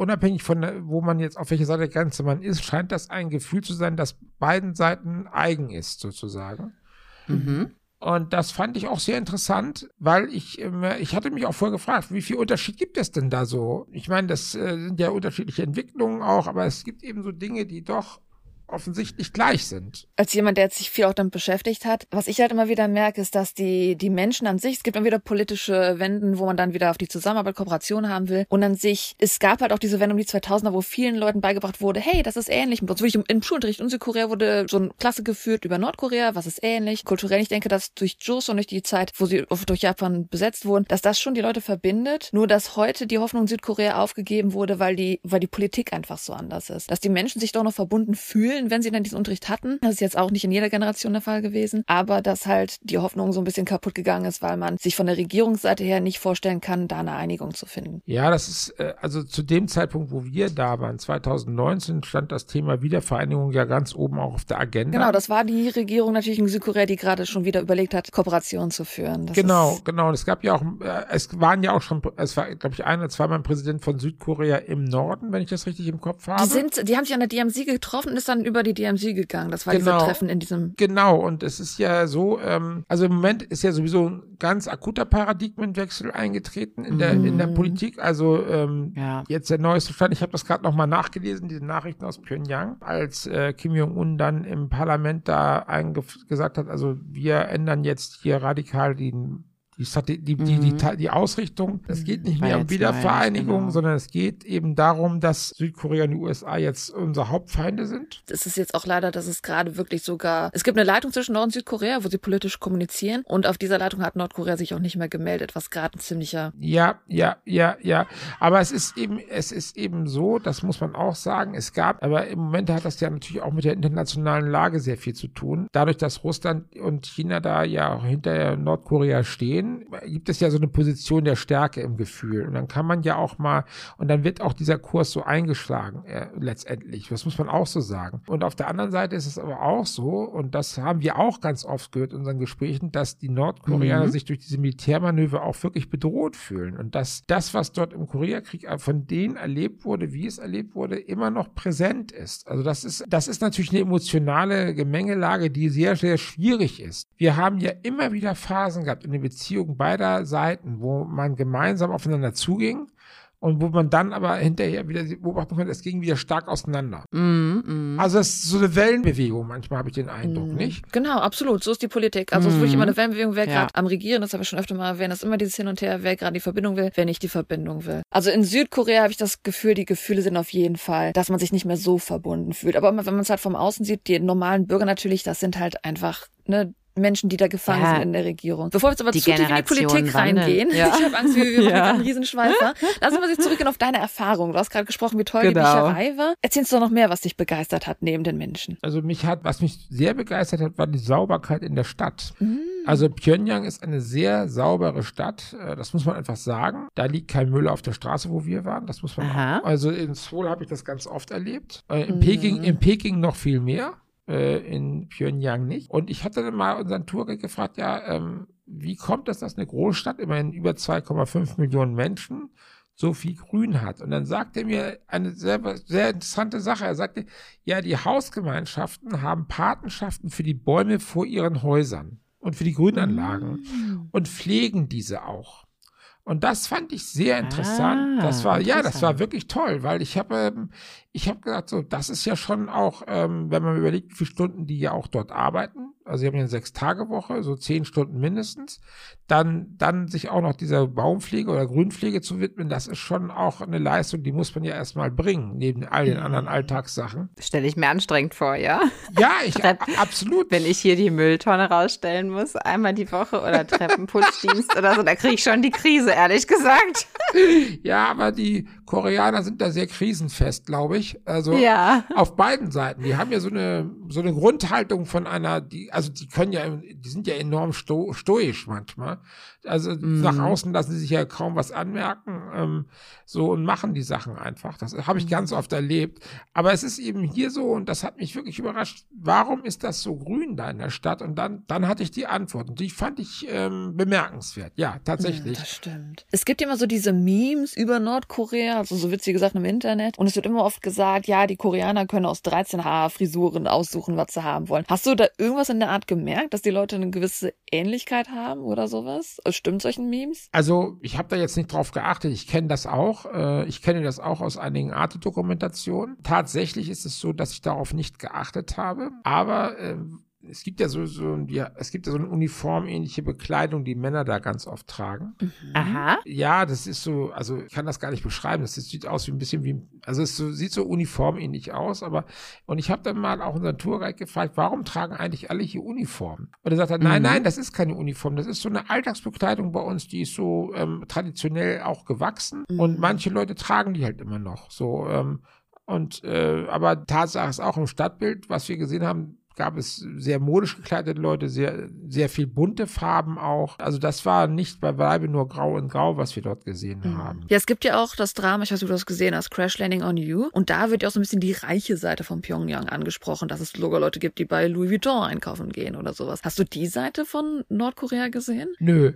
unabhängig von, wo man jetzt, auf welcher Seite der Grenze man ist, scheint das ein Gefühl zu sein, das beiden Seiten eigen ist, sozusagen. Mhm. Und das fand ich auch sehr interessant, weil ich, ich hatte mich auch vorher gefragt, wie viel Unterschied gibt es denn da so? Ich meine, das äh, sind ja unterschiedliche Entwicklungen auch, aber es gibt eben so Dinge, die doch offensichtlich gleich sind. Als jemand, der sich viel auch damit beschäftigt hat, was ich halt immer wieder merke, ist, dass die, die Menschen an sich, es gibt immer wieder politische Wenden, wo man dann wieder auf die Zusammenarbeit, Kooperation haben will. Und an sich, es gab halt auch diese Wende um die 2000er, wo vielen Leuten beigebracht wurde, hey, das ist ähnlich. Und wirklich im Schulunterricht in Südkorea wurde so eine Klasse geführt über Nordkorea, was ist ähnlich. Kulturell, ich denke, dass durch und durch die Zeit, wo sie durch Japan besetzt wurden, dass das schon die Leute verbindet. Nur, dass heute die Hoffnung Südkorea aufgegeben wurde, weil die, weil die Politik einfach so anders ist. Dass die Menschen sich doch noch verbunden fühlen Schulen, wenn sie dann diesen Unterricht hatten. Das ist jetzt auch nicht in jeder Generation der Fall gewesen, aber dass halt die Hoffnung so ein bisschen kaputt gegangen ist, weil man sich von der Regierungsseite her nicht vorstellen kann, da eine Einigung zu finden. Ja, das ist, äh, also zu dem Zeitpunkt, wo wir da waren, 2019, stand das Thema Wiedervereinigung ja ganz oben auch auf der Agenda. Genau, das war die Regierung natürlich in Südkorea, die gerade schon wieder überlegt hat, Kooperation zu führen. Das genau, genau. Es gab ja auch, äh, es waren ja auch schon, es war, glaube ich, ein oder zweimal ein Präsident von Südkorea im Norden, wenn ich das richtig im Kopf habe. Die sind, die haben sich an der DMZ getroffen und ist dann über die DMZ gegangen. Das war Genau. dieses Treffen in diesem. Genau, und es ist ja so, ähm, also im Moment ist ja sowieso ein ganz akuter Paradigmenwechsel eingetreten in der, in der Mhm. Politik. Also ähm, Ja. jetzt der neueste Stand, ich habe das gerade nochmal nachgelesen, diese Nachrichten aus Pyongyang, als äh, Kim Jong-un dann im Parlament da gesagt hat, also wir ändern jetzt hier radikal den die, die, die, die, Mhm. Ta- die Ausrichtung, es geht nicht War mehr um Wiedervereinigung, genau. sondern es geht eben darum, dass Südkorea und die USA jetzt unsere Hauptfeinde sind. Es ist jetzt auch leider, dass es gerade wirklich sogar. Es gibt eine Leitung zwischen Nord- und Südkorea, wo sie politisch kommunizieren. Und auf dieser Leitung hat Nordkorea sich auch nicht mehr gemeldet, was gerade ein ziemlicher. Ja, ja, ja, ja. Aber es ist eben, es ist eben so, das muss man auch sagen, es gab, aber im Moment hat das ja natürlich auch mit der internationalen Lage sehr viel zu tun. Dadurch, dass Russland und China da ja auch hinter Nordkorea stehen, gibt es ja so eine Position der Stärke im Gefühl. Und dann kann man ja auch mal, und dann wird auch dieser Kurs so eingeschlagen, äh, letztendlich. Das muss man auch so sagen. Und auf der anderen Seite ist es aber auch so, und das haben wir auch ganz oft gehört in unseren Gesprächen, dass die Nordkoreaner Mhm. sich durch diese Militärmanöver auch wirklich bedroht fühlen. Und dass das, was dort im Koreakrieg von denen erlebt wurde, wie es erlebt wurde, immer noch präsent ist. Also das ist, das ist natürlich eine emotionale Gemengelage, die sehr, sehr schwierig ist. Wir haben ja immer wieder Phasen gehabt in den Beziehungen beider Seiten, wo man gemeinsam aufeinander zuging und wo man dann aber hinterher wieder beobachten konnte, es ging wieder stark auseinander. Mhm, mhm. Also es ist so eine Wellenbewegung, manchmal habe ich den Eindruck, Mhm. nicht? Genau, absolut. So ist die Politik. Also es ist Mhm. wirklich immer eine Wellenbewegung, wer Ja. gerade am Regieren ist, habe ich schon öfter mal erwähnt, ist immer dieses Hin und Her, wer gerade die Verbindung will, wer nicht die Verbindung will. Also in Südkorea habe ich das Gefühl, die Gefühle sind auf jeden Fall, dass man sich nicht mehr so verbunden fühlt. Aber immer, wenn man es halt vom Außen sieht, die normalen Bürger natürlich, das sind halt einfach, ne, Menschen, die da gefangen Ja. sind in der Regierung. Bevor wir jetzt aber Die zu tief in die Politik wandeln. reingehen, Ja. ich habe Angst, wir wir machen Ja. einen Riesenschweifer. Lass uns mal sich zurückgehen auf deine Erfahrung. Du hast gerade gesprochen, wie toll die Genau. Bücherei war. Erzählst du doch noch mehr, was dich begeistert hat neben den Menschen. Also mich hat, was mich sehr begeistert hat, war die Sauberkeit in der Stadt. Mhm. Also Pyongyang ist eine sehr saubere Stadt, äh, das muss man einfach sagen. Da liegt kein Müll auf der Straße, wo wir waren, das muss man Aha. auch. Also in Seoul habe ich das ganz oft erlebt. Äh, in, Mhm. Peking, in Peking noch viel mehr, äh, in Pyongyang nicht. Und ich hatte dann mal unseren Tourguide gefragt, ja, ähm, wie kommt es, dass eine Großstadt, immerhin über 2,5 Millionen Menschen, so viel Grün hat. Und dann sagte er mir eine sehr, sehr interessante Sache. Er sagte, ja, die Hausgemeinschaften haben Patenschaften für die Bäume vor ihren Häusern und für die Grünanlagen und pflegen diese auch. Und das fand ich sehr interessant. Ah, das war, ja, das interessant. war wirklich toll, weil ich habe, ähm, ich habe gesagt, so, das ist ja schon auch, ähm, wenn man überlegt, wie viele Stunden die ja auch dort arbeiten. Also, sie haben ja eine Sechs-Tage-Woche, so zehn Stunden mindestens. Dann, dann sich auch noch dieser Baumpflege oder Grünpflege zu widmen, das ist schon auch eine Leistung, die muss man ja erstmal bringen, neben all den anderen Alltagssachen. Stelle ich mir anstrengend vor, ja? Ja, ich, Trepp- absolut. Wenn ich hier die Mülltonne rausstellen muss, einmal die Woche oder Treppenputzdienst oder so, da kriege ich schon die Krise, ehrlich gesagt. Ja, aber die Koreaner sind da sehr krisenfest, glaube ich. Also Ja. auf beiden Seiten. Die haben ja so eine so eine Grundhaltung von einer, die also die können ja, die sind ja enorm sto stoisch manchmal. Also Mhm. nach außen lassen sie sich ja kaum was anmerken, ähm, so und machen die Sachen einfach. Das habe ich ganz oft erlebt. Aber es ist eben hier so und das hat mich wirklich überrascht. Warum ist das so grün da in der Stadt? Und dann dann hatte ich die Antwort und die fand ich ähm, bemerkenswert. Ja, tatsächlich. Ja, das stimmt. Es gibt immer so diese Memes über Nordkorea, also so witzige Sachen im Internet. Und es wird immer oft gesagt, ja, die Koreaner können aus 13 Haarfrisuren aussuchen, was sie haben wollen. Hast du da irgendwas in der Art gemerkt, dass die Leute eine gewisse Ähnlichkeit haben oder sowas? Stimmt solchen Memes? Also, ich habe da jetzt nicht drauf geachtet. Ich kenne das auch. Äh, ich kenne das auch aus einigen Arte-Dokumentationen. Tatsächlich ist es so, dass ich darauf nicht geachtet habe. Aber ähm, es gibt ja so, so ja, es gibt ja so eine uniformähnliche Bekleidung, die Männer da ganz oft tragen. Aha. Ja, das ist so, also ich kann das gar nicht beschreiben. Das sieht aus wie ein bisschen wie, also es so, sieht so uniformähnlich aus, aber und ich habe dann mal auch unseren Tourguide gefragt, warum tragen eigentlich alle hier Uniformen? Und er sagt, er, nein, Mhm. nein, das ist keine Uniform, das ist so eine Alltagsbekleidung bei uns, die ist so ähm, traditionell auch gewachsen und Mhm. manche Leute tragen die halt immer noch. So ähm, Und äh, aber Tatsache ist auch im Stadtbild, was wir gesehen haben, gab es sehr modisch gekleidete Leute, sehr, sehr viel bunte Farben auch. Also das war nicht bei Weibe nur grau und grau, was wir dort gesehen mhm. haben. Ja, es gibt ja auch das Drama, ich weiß nicht, ob du das gesehen hast, Crash Landing on You. Und da wird ja auch so ein bisschen die reiche Seite von Pyongyang angesprochen, dass es sogar Leute gibt, die bei Louis Vuitton einkaufen gehen oder sowas. Hast du die Seite von Nordkorea gesehen? Nö.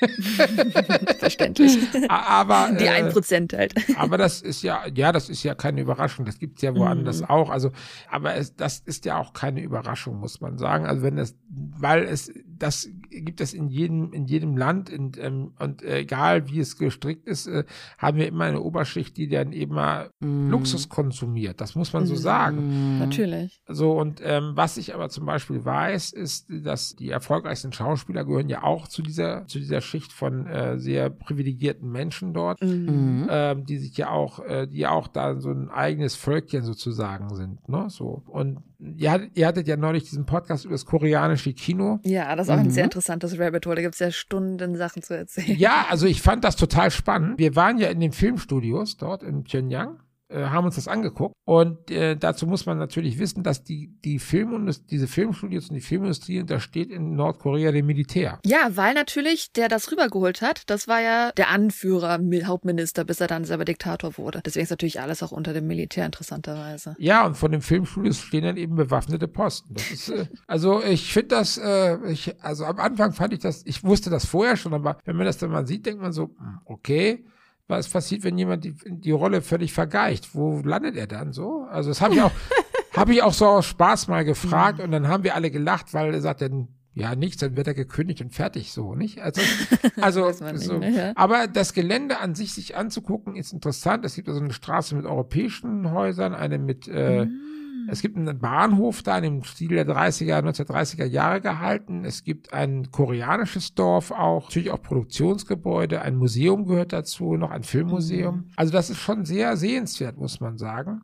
Verständlich. Aber die ein äh, Prozent halt. aber das ist ja, ja, das ist ja keine Überraschung. Das gibt's ja woanders mhm. auch. Also, aber es, das ist ja auch keine Überraschung. Überraschung, muss man sagen. Also wenn es, weil es, das gibt es in jedem, in jedem Land in, ähm, und äh, egal wie es gestrickt ist, äh, haben wir immer eine Oberschicht, die dann eben mal mm. Luxus konsumiert. Das muss man mm. so sagen. Natürlich. So und ähm, was ich aber zum Beispiel weiß, ist, dass die erfolgreichsten Schauspieler gehören ja auch zu dieser, zu dieser Schicht von äh, sehr privilegierten Menschen dort, mm. ähm, die sich ja auch, äh, die auch da so ein eigenes Völkchen sozusagen sind, ne? So und ihr hattet, ihr hattet ja neulich diesen Podcast über das koreanische Kino. Ja, das ist auch mhm. ein sehr interessantes Rabbit Hole. Da gibt es ja Stunden Sachen zu erzählen. Ja, also ich fand das total spannend. Wir waren ja in den Filmstudios dort in Pyongyang haben uns das angeguckt. Und äh, dazu muss man natürlich wissen, dass die, die Film diese Filmstudios und die Filmindustrie untersteht in Nordkorea dem Militär. Ja, weil natürlich der das rübergeholt hat, das war ja der Anführer, Hauptminister, bis er dann selber Diktator wurde. Deswegen ist natürlich alles auch unter dem Militär interessanterweise. Ja, und von den Filmstudios stehen dann eben bewaffnete Posten. Das ist, äh, also ich finde das, äh, ich, also am Anfang fand ich das, ich wusste das vorher schon, aber wenn man das dann mal sieht, denkt man so, hm, okay, was passiert, wenn jemand die, die Rolle völlig vergleicht? Wo landet er dann so? Also das habe ich auch, habe ich auch so aus Spaß mal gefragt und dann haben wir alle gelacht, weil er sagt dann, ja, nichts, dann wird er gekündigt und fertig so, nicht? Also, also so. Ja. aber das Gelände an sich sich anzugucken ist interessant. Es gibt also eine Straße mit europäischen Häusern, eine mit äh, mhm es gibt einen Bahnhof da in dem Stil der 30er, 1930er Jahre gehalten. Es gibt ein koreanisches Dorf auch, natürlich auch Produktionsgebäude, ein Museum gehört dazu, noch ein Filmmuseum. Mhm. Also das ist schon sehr sehenswert, muss man sagen.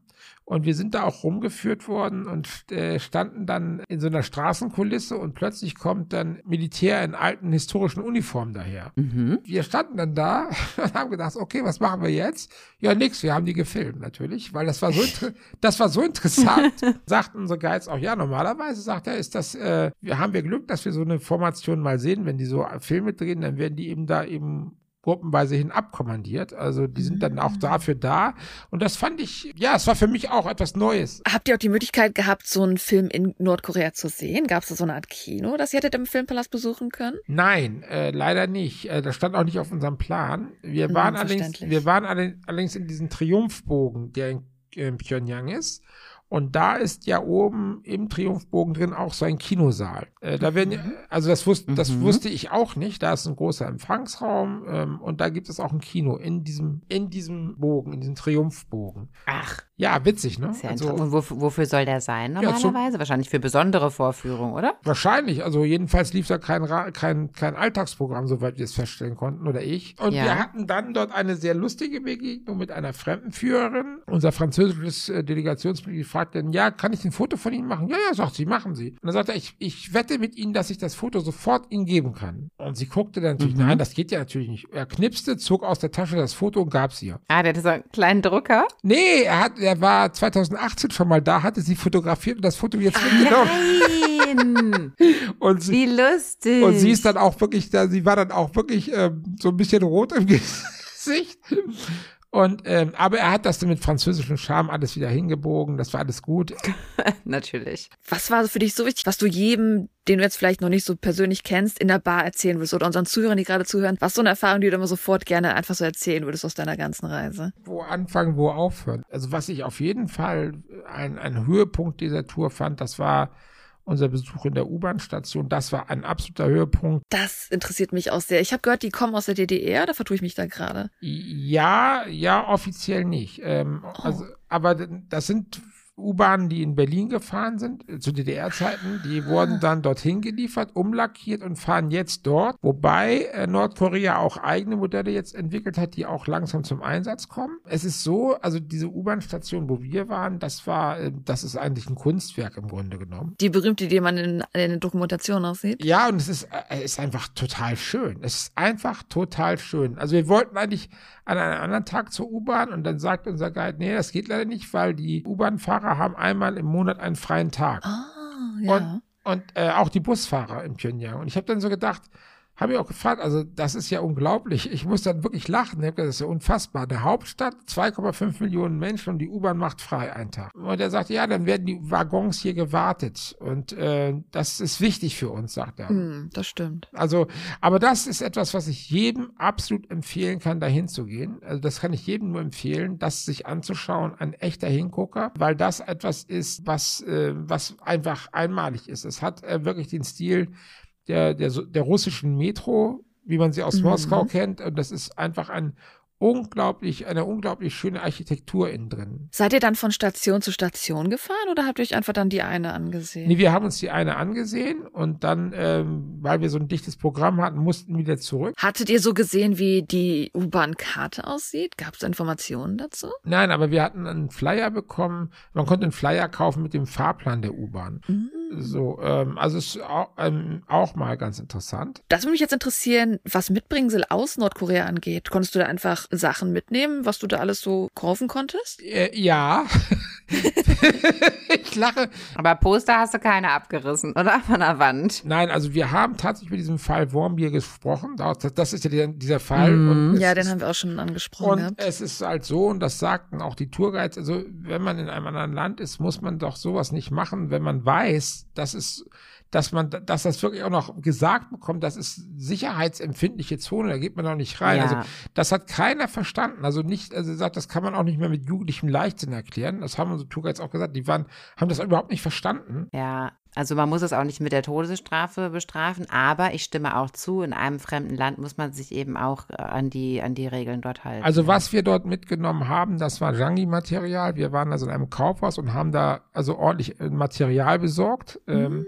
Und wir sind da auch rumgeführt worden und äh, standen dann in so einer Straßenkulisse und plötzlich kommt dann Militär in alten historischen Uniformen daher. Mhm. Wir standen dann da und haben gedacht, okay, was machen wir jetzt? Ja, nix, wir haben die gefilmt natürlich, weil das war so, das war so interessant. Sagten unsere Guides auch, ja, normalerweise sagt er, ist das, äh, wir haben wir Glück, dass wir so eine Formation mal sehen, wenn die so Filme drehen, dann werden die eben da eben gruppenweise hin abkommandiert. Also die sind dann auch dafür da. Und das fand ich, ja, es war für mich auch etwas Neues. Habt ihr auch die Möglichkeit gehabt, so einen Film in Nordkorea zu sehen? Gab es da so eine Art Kino, das ihr hättet im Filmpalast besuchen können? Nein, äh, leider nicht. Äh, das stand auch nicht auf unserem Plan. Wir hm, waren allerdings, wir waren allerdings in diesem Triumphbogen, der in, in Pyongyang ist. Und da ist ja oben im Triumphbogen drin auch so ein Kinosaal. Äh, da werden, mhm. also das, wusste, das mhm. wusste ich auch nicht. Da ist ein großer Empfangsraum ähm, und da gibt es auch ein Kino in diesem, in diesem Bogen, in diesem Triumphbogen. Ach. Ja, witzig, ne? Sehr also, und wofür, wofür soll der sein normalerweise? Ja, Wahrscheinlich für besondere Vorführungen, oder? Wahrscheinlich. Also jedenfalls lief da kein, kein, kein Alltagsprogramm, soweit wir es feststellen konnten, oder ich. Und ja. wir hatten dann dort eine sehr lustige Begegnung mit einer Fremdenführerin. Unser französisches äh, Delegationsmitglied fragt dann, ja, kann ich ein Foto von Ihnen machen? Ja, ja, sagt sie, machen Sie. Und dann sagt er, ich, ich wette mit Ihnen, dass ich das Foto sofort Ihnen geben kann. Und sie guckte dann natürlich, mhm. nein, das geht ja natürlich nicht. Er knipste, zog aus der Tasche das Foto und gab es ihr. Ah, der hatte so einen kleinen Drucker? Nee, er hat, er er war 2018 schon mal da, hatte sie fotografiert und das Foto jetzt mitgenommen. Nein! und sie, Wie lustig. Und sie ist dann auch wirklich, da, sie war dann auch wirklich ähm, so ein bisschen rot im Gesicht. Und ähm, aber er hat das dann mit französischem Charme alles wieder hingebogen. Das war alles gut. Natürlich. Was war für dich so wichtig, was du jedem, den du jetzt vielleicht noch nicht so persönlich kennst, in der Bar erzählen willst oder unseren Zuhörern, die gerade zuhören? Was so eine Erfahrung, die du immer sofort gerne einfach so erzählen würdest aus deiner ganzen Reise? Wo anfangen, wo aufhören? Also was ich auf jeden Fall ein, ein Höhepunkt dieser Tour fand, das war unser Besuch in der U-Bahn-Station. Das war ein absoluter Höhepunkt. Das interessiert mich auch sehr. Ich habe gehört, die kommen aus der DDR, da vertue ich mich da gerade. Ja, ja, offiziell nicht. Ähm, oh. also, aber das sind U-Bahnen, die in Berlin gefahren sind, äh, zu DDR-Zeiten, die wurden dann dorthin geliefert, umlackiert und fahren jetzt dort. Wobei äh, Nordkorea auch eigene Modelle jetzt entwickelt hat, die auch langsam zum Einsatz kommen. Es ist so, also diese U-Bahn-Station, wo wir waren, das war, äh, das ist eigentlich ein Kunstwerk im Grunde genommen. Die berühmte, die man in, in der Dokumentation auch sieht. Ja, und es ist, äh, ist einfach total schön. Es ist einfach total schön. Also wir wollten eigentlich an einem anderen Tag zur U-Bahn und dann sagt unser Guide, nee, das geht leider nicht, weil die U-Bahn-Fahrer haben einmal im Monat einen freien Tag. Ah, ja. Und, und äh, auch die Busfahrer in Pyongyang. Und ich habe dann so gedacht, habe ich auch gefragt, also das ist ja unglaublich. Ich muss dann wirklich lachen. Ich gesagt, Das ist ja unfassbar. Eine Hauptstadt, 2,5 Millionen Menschen und die U-Bahn macht frei einen Tag. Und er sagt, ja, dann werden die Waggons hier gewartet. Und äh, das ist wichtig für uns, sagt er. Hm, das stimmt. Also, aber das ist etwas, was ich jedem absolut empfehlen kann, dahin zu gehen. Also das kann ich jedem nur empfehlen, das sich anzuschauen, ein echter Hingucker, weil das etwas ist, was, äh, was einfach einmalig ist. Es hat äh, wirklich den Stil der, der, der russischen Metro, wie man sie aus Mhm. Moskau kennt. Und das ist einfach ein unglaublich, eine unglaublich schöne Architektur innen drin. Seid ihr dann von Station zu Station gefahren oder habt ihr euch einfach dann die eine angesehen? Nee, wir haben uns die eine angesehen und dann, ähm, weil wir so ein dichtes Programm hatten, mussten wieder zurück. Hattet ihr so gesehen, wie die U-Bahn-Karte aussieht? Gab es Informationen dazu? Nein, aber wir hatten einen Flyer bekommen. Man konnte einen Flyer kaufen mit dem Fahrplan der U-Bahn. Mhm. So, ähm, also ist auch, ähm, auch mal ganz interessant. Das würde mich jetzt interessieren, was Mitbringsel aus Nordkorea angeht. Konntest du da einfach Sachen mitnehmen, was du da alles so kaufen konntest? Äh, ja. ich lache. Aber Poster hast du keine abgerissen, oder? Von der Wand. Nein, also wir haben tatsächlich mit diesem Fall Wormbier gesprochen. Das, das ist ja der, dieser Fall. Mhm. Ja, ist- den haben wir auch schon angesprochen Und gehabt. es ist halt so, und das sagten auch die Tourguides, also wenn man in einem anderen Land ist, muss man doch sowas nicht machen, wenn man weiß, dass es, dass man, dass das wirklich auch noch gesagt bekommt, das ist sicherheitsempfindliche Zone, da geht man doch nicht rein. Ja. Also das hat keiner verstanden. Also nicht, also sagt, das kann man auch nicht mehr mit jugendlichem Leichtsinn erklären. Das haben unsere Tourguides auch gesagt. Die waren, haben das überhaupt nicht verstanden. Ja, also man muss es auch nicht mit der Todesstrafe bestrafen, aber ich stimme auch zu, in einem fremden Land muss man sich eben auch äh, an die, an die Regeln dort halten. Also was wir dort mitgenommen haben, das war Jangi-Material. Wir waren also in einem Kaufhaus und haben da also ordentlich äh, Material besorgt. Ähm,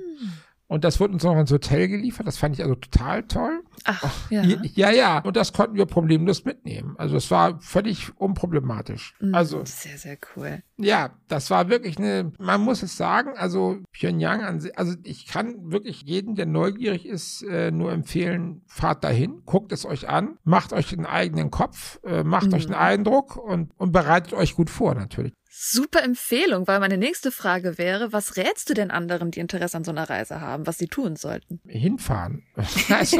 und das wurde uns noch ins Hotel geliefert. Das fand ich also total toll. Ach, ja. Ja, ja. ja. Und das konnten wir problemlos mitnehmen. Also es war völlig unproblematisch. Mhm, Also Sehr, sehr cool. ja, das war wirklich eine, man muss es sagen, also Pyongyang an sich, also ich kann wirklich jeden, der neugierig ist, äh, nur empfehlen, fahrt dahin, guckt es euch an, macht euch einen eigenen Kopf, äh, macht Mhm. euch einen Eindruck und, und bereitet euch gut vor natürlich. Super Empfehlung, weil meine nächste Frage wäre, was rätst du denn anderen, die Interesse an so einer Reise haben, was sie tun sollten? Hinfahren. also,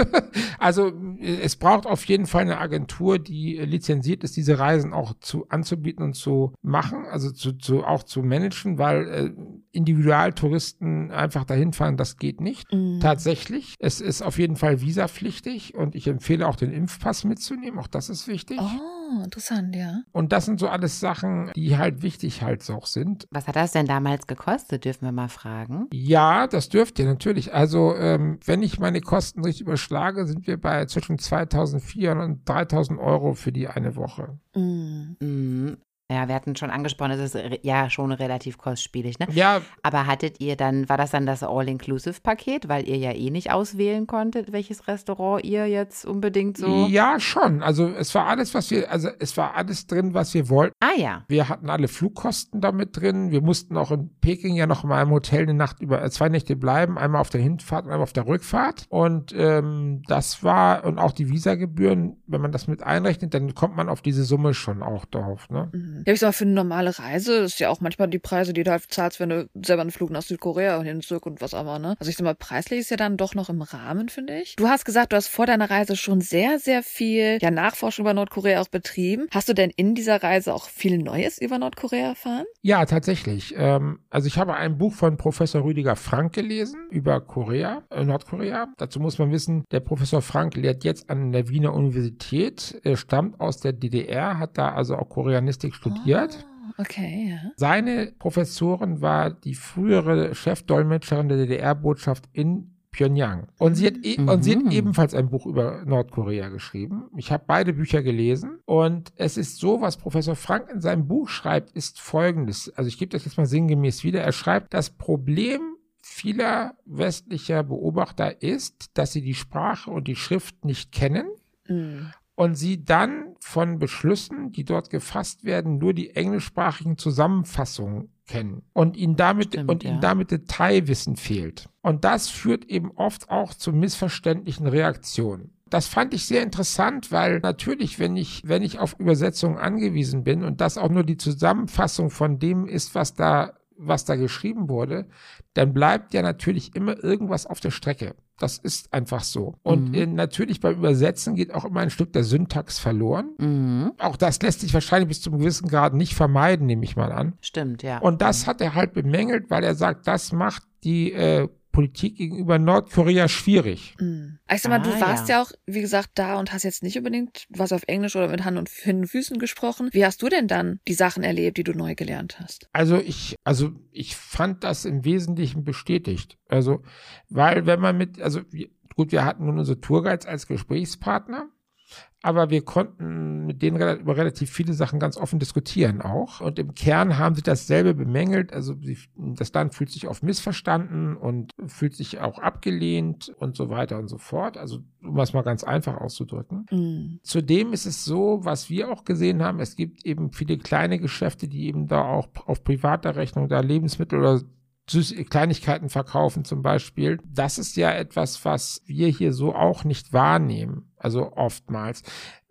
also es braucht auf jeden Fall eine Agentur, die äh, lizenziert ist, diese Reisen auch zu anzubieten und zu machen, also zu, zu auch zu managen, weil äh, Individualtouristen einfach dahin fahren, das geht nicht. Mhm. Tatsächlich. Es ist auf jeden Fall visapflichtig und ich empfehle auch den Impfpass mitzunehmen. Auch das ist wichtig. Oh, interessant, ja. Und das sind so alles Sachen, die halt wichtig halt auch sind. Was hat das denn damals gekostet, dürfen wir mal fragen? Ja, das dürft ihr natürlich. Also, ähm, wenn ich meine Kosten richtig überschlage, sind wir bei zwischen 2400 und 3000 Euro für die eine Woche. Mhm. Ja, wir hatten schon angesprochen, es ist ja schon relativ kostspielig, ne? Ja, Aber hattet ihr dann, war das dann das All-Inclusive-Paket, weil ihr ja eh nicht auswählen konntet, welches Restaurant ihr jetzt unbedingt so. ja, schon. Also, es war alles, was wir, also, es war alles drin, was wir wollten. Ah ja. Wir hatten alle Flugkosten damit drin. Wir mussten auch in Peking ja noch mal im Hotel eine Nacht über, äh, zwei Nächte bleiben. Einmal auf der Hinfahrt und einmal auf der Rückfahrt. Und ähm, das war, und auch die Visagebühren, wenn man das mit einrechnet, dann kommt man auf diese Summe schon auch drauf. Ne? Mhm. Ja, ich sag für eine normale Reise ist ja auch manchmal die Preise, die du halt zahlst, wenn du selber einen Flug nach Südkorea hin zurück und was auch ne? Also ich sag mal, preislich ist ja dann doch noch im Rahmen, finde ich. Du hast gesagt, du hast vor deiner Reise schon sehr, sehr viel ja, Nachforschung über Nordkorea auch betrieben. Hast du denn in dieser Reise auch viel Neues über Nordkorea erfahren? Ja, tatsächlich. Ähm, also ich habe ein Buch von Professor Rüdiger Frank gelesen über Korea, äh, Nordkorea. Dazu muss man wissen, der Professor Frank lehrt jetzt an der Wiener Universität, er stammt aus der DDR, hat da also auch Koreanistik studiert. Oh, okay, ja. Seine Professorin war die frühere Chefdolmetscherin der DDR-Botschaft in Pyongyang. Und sie hat, e mhm. und sie hat ebenfalls ein Buch über Nordkorea geschrieben. Ich habe beide Bücher gelesen und es ist so, was Professor Frank in seinem Buch schreibt, ist folgendes. Also ich gebe das jetzt mal sinngemäß wieder. Er schreibt, das Problem vieler westlicher Beobachter ist, dass sie die Sprache und die Schrift nicht kennen. Mhm und sie dann von Beschlüssen, die dort gefasst werden, nur die englischsprachigen Zusammenfassungen kennen und ihnen damit Stimmt, und ja. ihnen damit Detailwissen fehlt. Und das führt eben oft auch zu missverständlichen Reaktionen. Das fand ich sehr interessant, weil natürlich, wenn ich, wenn ich auf Übersetzungen angewiesen bin und das auch nur die Zusammenfassung von dem ist, was da was da geschrieben wurde, dann bleibt ja natürlich immer irgendwas auf der Strecke. Das ist einfach so. Und mhm. in, natürlich beim Übersetzen geht auch immer ein Stück der Syntax verloren. Mhm. Auch das lässt sich wahrscheinlich bis zum gewissen Grad nicht vermeiden, nehme ich mal an. Stimmt, ja. Und das mhm. hat er halt bemängelt, weil er sagt, das macht die äh, Politik gegenüber Nordkorea schwierig. Mhm. Ich sag mal, ah, du warst ja. ja. auch, wie gesagt, da und hast jetzt nicht unbedingt was auf Englisch oder mit Hand und Füßen gesprochen. Wie hast du denn dann die Sachen erlebt, die du neu gelernt hast? Also ich, also ich fand das im Wesentlichen bestätigt. Also, weil wenn man mit, also gut, wir hatten nun unsere Tourguides als Gesprächspartner aber wir konnten mit denen über relativ viele Sachen ganz offen diskutieren auch. Und im Kern haben sie dasselbe bemängelt. Also das Land fühlt sich oft missverstanden und fühlt sich auch abgelehnt und so weiter und so fort. Also um es mal ganz einfach auszudrücken. Mhm. Zudem ist es so, was wir auch gesehen haben, es gibt eben viele kleine Geschäfte, die eben da auch auf privater Rechnung da Lebensmittel oder Kleinigkeiten verkaufen zum Beispiel. Das ist ja etwas, was wir hier so auch nicht wahrnehmen. Also oftmals.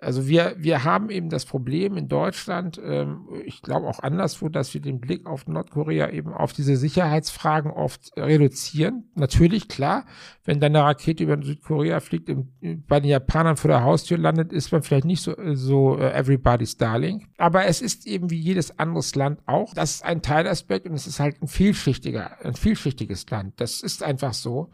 Also wir, wir haben eben das Problem in Deutschland, ähm, ich glaube auch anderswo, dass wir den Blick auf Nordkorea eben auf diese Sicherheitsfragen oft reduzieren. Natürlich, klar, wenn dann eine Rakete über Südkorea fliegt, im, bei den Japanern vor der Haustür landet, ist man vielleicht nicht so, so uh, everybody's darling. Aber es ist eben wie jedes anderes Land auch. Das ist ein Teilaspekt und es ist halt ein vielschichtiger, ein vielschichtiges Land. Das ist einfach so.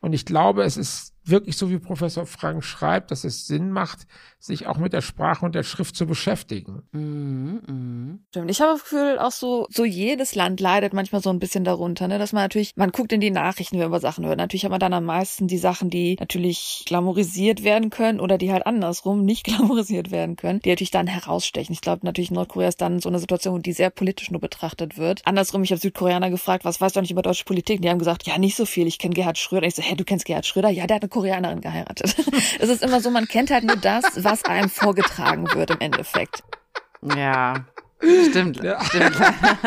Und ich glaube, es ist wirklich so, wie Professor Frank schreibt, dass es Sinn macht, sich auch mit der Sprache und der Schrift zu beschäftigen. Mhm, mh. Stimmt. Ich habe das Gefühl, auch so, so jedes Land leidet manchmal so ein bisschen darunter, ne? dass man natürlich, man guckt in die Nachrichten, wenn man Sachen hört. Natürlich hat man dann am meisten die Sachen, die natürlich glamourisiert werden können oder die halt andersrum nicht glamourisiert werden können, die natürlich dann herausstechen. Ich glaube natürlich, Nordkorea ist dann so eine Situation, die sehr politisch nur betrachtet wird. Andersrum, ich habe Südkoreaner gefragt, was weißt du nicht über deutsche Politik? Die haben gesagt, ja, nicht so viel. Ich kenne Gerhard Schröder. Ich so, hä, du kennst Gerhard Schröder? Ja, der hat eine Koreanerin geheiratet. es ist immer so, man kennt halt nur das, was einem vorgetragen wird im Endeffekt. Ja. Stimmt, ja. stimmt.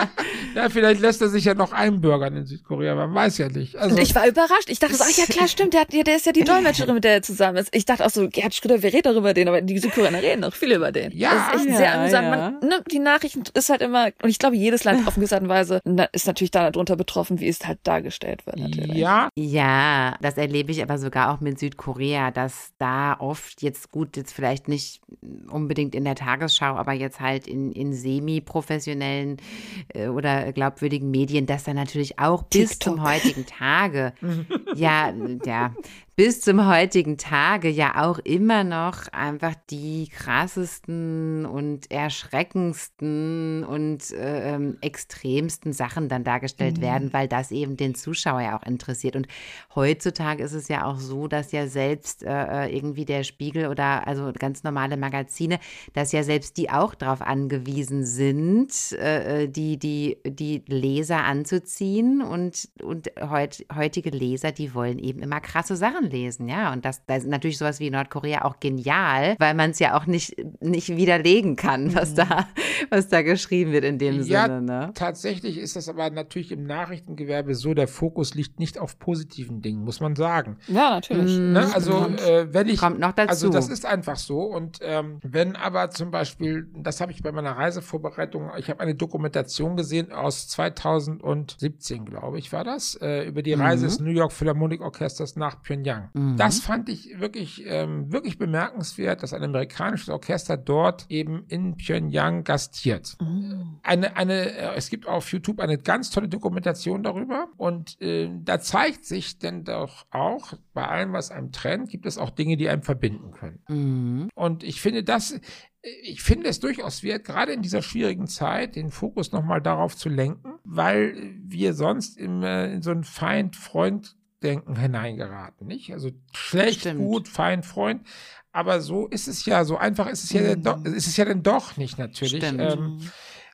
ja, vielleicht lässt er sich ja noch einbürgern in Südkorea, man weiß ja nicht. Also ich war überrascht. Ich dachte so, ach ja klar, stimmt, der, hat, der ist ja die Dolmetscherin, mit der er zusammen ist. Ich dachte auch so, Gerhard Schröder, wir reden doch über den, aber die Südkoreaner reden noch viel über den. Ja, das ist echt ja, sehr amüsant. Ja. Man, ne, die Nachrichten ist halt immer, und ich glaube, jedes Land auf eine gewisse Art und Weise ist natürlich darunter betroffen, wie es halt dargestellt wird. Natürlich. Ja. Ja, das erlebe ich aber sogar auch mit Südkorea, dass da oft jetzt gut, jetzt vielleicht nicht unbedingt in der Tagesschau, aber jetzt halt in, in semi-professionellen äh, oder glaubwürdigen Medien, dass da natürlich auch TikTok. bis zum heutigen Tage, ja, ja, bis zum heutigen Tage ja auch immer noch einfach die krassesten und erschreckendsten und äh, extremsten Sachen dann dargestellt mhm. werden, weil das eben den Zuschauer ja auch interessiert. Und heutzutage ist es ja auch so, dass ja selbst äh, äh, irgendwie der Spiegel oder also ganz normale Magazine, dass ja selbst die auch darauf angewiesen sind, äh, äh, die, die, die Leser anzuziehen und, und heut, heutige Leser, die wollen eben immer krasse Sachen lesen, ja. Und das, da ist natürlich sowas wie Nordkorea auch genial, weil man es ja auch nicht, nicht widerlegen kann, was mhm. da, was da geschrieben wird in dem ja, Sinne. Ne? Tatsächlich ist das aber natürlich im Nachrichtengewerbe so, der Fokus liegt nicht auf positiven Dingen, muss man sagen. Ja, natürlich. Ne? Mhm. Also, äh, wenn ich. Kommt noch dazu. Also, das ist einfach so. Und ähm, wenn aber zum Beispiel, das habe ich bei meiner Reisevorbereitung, ich habe eine Dokumentation gesehen aus 2017, glaube ich, war das, äh, über die Reise mhm. des New York Philharmonic Orchesters nach Pyongyang. Mhm. Das fand ich wirklich, ähm, wirklich bemerkenswert, dass ein amerikanisches Orchester dort eben in Pyongyang gastiert. Mhm. Eine, eine, äh, es gibt auf YouTube eine ganz tolle Dokumentation darüber und äh, da zeigt sich denn doch auch, bei allem, was einem trennt, gibt es auch Dinge, die einem verbinden können. Mhm. Und ich finde das, ich finde es durchaus wert, gerade in dieser schwierigen Zeit den Fokus nochmal darauf zu lenken, weil wir sonst im, äh, in so ein Feind-Freund Missdenken hineingeraten, nicht? Also schlecht, Stimmt. gut, fein, Freund. Aber so ist es ja, so einfach ist es ja, Mhm. doch, ist es ja dann doch nicht natürlich. Stimmt. Ähm,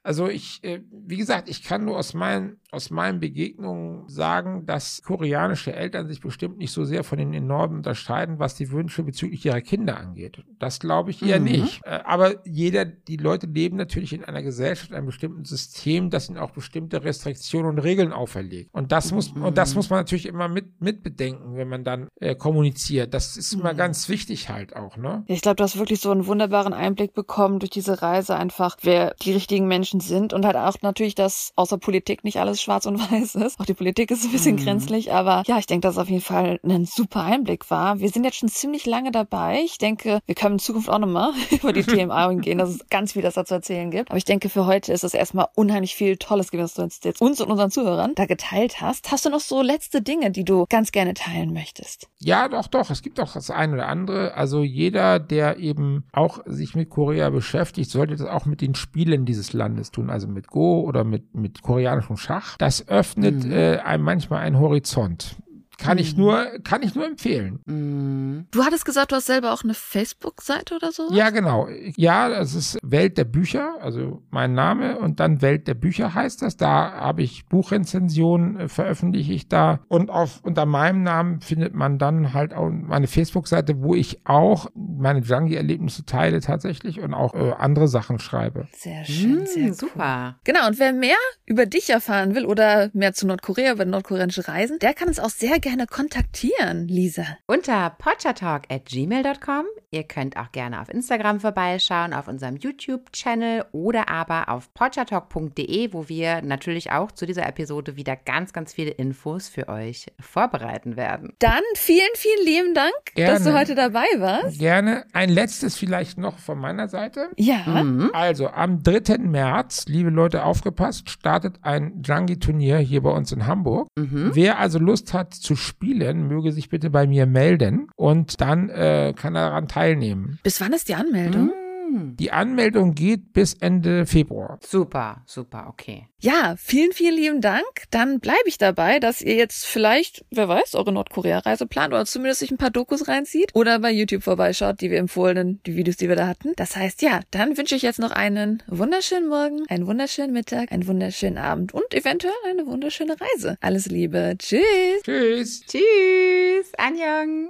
also ich, äh, wie gesagt, ich kann nur aus meinen, aus meinen Begegnungen sagen, dass koreanische Eltern sich bestimmt nicht so sehr von den in Norden unterscheiden, was die Wünsche bezüglich ihrer Kinder angeht. Das glaube ich eher Mhm. nicht. Äh, aber jeder, die Leute leben natürlich in einer Gesellschaft, einem bestimmten System, das ihnen auch bestimmte Restriktionen und Regeln auferlegt. Und das muss, und das muss man natürlich immer mit, mit bedenken, wenn man dann äh, kommuniziert. Das ist immer ganz wichtig halt auch, ne? Ich glaube, du hast wirklich so einen wunderbaren Einblick bekommen durch diese Reise einfach, wer die richtigen Menschen sind und halt auch natürlich, dass außer Politik nicht alles schwarz und weiß ist. Auch die Politik ist ein bisschen Mhm. grenzlich, aber ja, ich denke, dass es auf jeden Fall ein super Einblick war. Wir sind jetzt schon ziemlich lange dabei. Ich denke, wir können in Zukunft auch nochmal über die Themen eingehen, dass es ganz viel, das da zu erzählen gibt. Aber ich denke, für heute ist es erstmal unheimlich viel Tolles gewesen, was du uns jetzt uns und unseren Zuhörern da geteilt hast. Hast du noch so letzte Dinge, die du ganz gerne teilen möchtest? Ja, doch, doch. Es gibt auch das eine oder andere. Also jeder, der eben auch sich mit Korea beschäftigt, sollte das auch mit den Spielen dieses Landes tun. Also mit Go oder mit, mit koreanischem Schach. Das öffnet Mhm. äh, einem manchmal einen Horizont. Kann ich nur, kann ich nur empfehlen. Mhm. Du hattest gesagt, du hast selber auch eine Facebook-Seite oder so? Ja, genau. Ja, das ist Welt der Bücher, also mein Name und dann Welt der Bücher heißt das. Da habe ich Buchrezensionen, äh, veröffentliche ich da und auf unter meinem Namen findet man dann halt auch meine Facebook-Seite, wo ich auch meine Junkie-Erlebnisse teile tatsächlich und auch äh, andere Sachen schreibe. Sehr schön, Mhm, sehr cool. super. Genau, und wer mehr über dich erfahren will oder mehr zu Nordkorea, über nordkoreanische Reisen, der kann uns auch sehr gerne kontaktieren, Lisa. Unter potchatalk at gmail.com. Ihr könnt auch gerne auf Instagram vorbeischauen, auf unserem YouTube-Channel oder aber auf potchatalk.de, wo wir natürlich auch zu dieser Episode wieder ganz, ganz viele Infos für euch vorbereiten werden. Dann vielen, vielen lieben Dank, dass du Gerne. heute dabei warst. Gerne ein letztes vielleicht noch von meiner Seite. Ja. Mhm. Also am 3. März, liebe Leute, aufgepasst, startet ein Junkie-Turnier hier bei uns in Hamburg. Mhm. Wer also Lust hat zu spielen, möge sich bitte bei mir melden und dann äh, kann er daran teilnehmen. Bis wann ist die Anmeldung? Mhm. Die Anmeldung geht bis Ende Februar. Super, super, okay. Ja, vielen, vielen lieben Dank. Dann bleibe ich dabei, dass ihr jetzt vielleicht, wer weiß, eure Nordkorea-Reise plant oder zumindest sich ein paar Dokus reinzieht oder bei YouTube vorbeischaut, die wir empfohlenen, die Videos, die wir da hatten. Das heißt, ja, dann wünsche ich jetzt noch einen wunderschönen Morgen, einen wunderschönen Mittag, einen wunderschönen Abend und eventuell eine wunderschöne Reise. Alles Liebe. Tschüss. Tschüss. Tschüss, Anjong.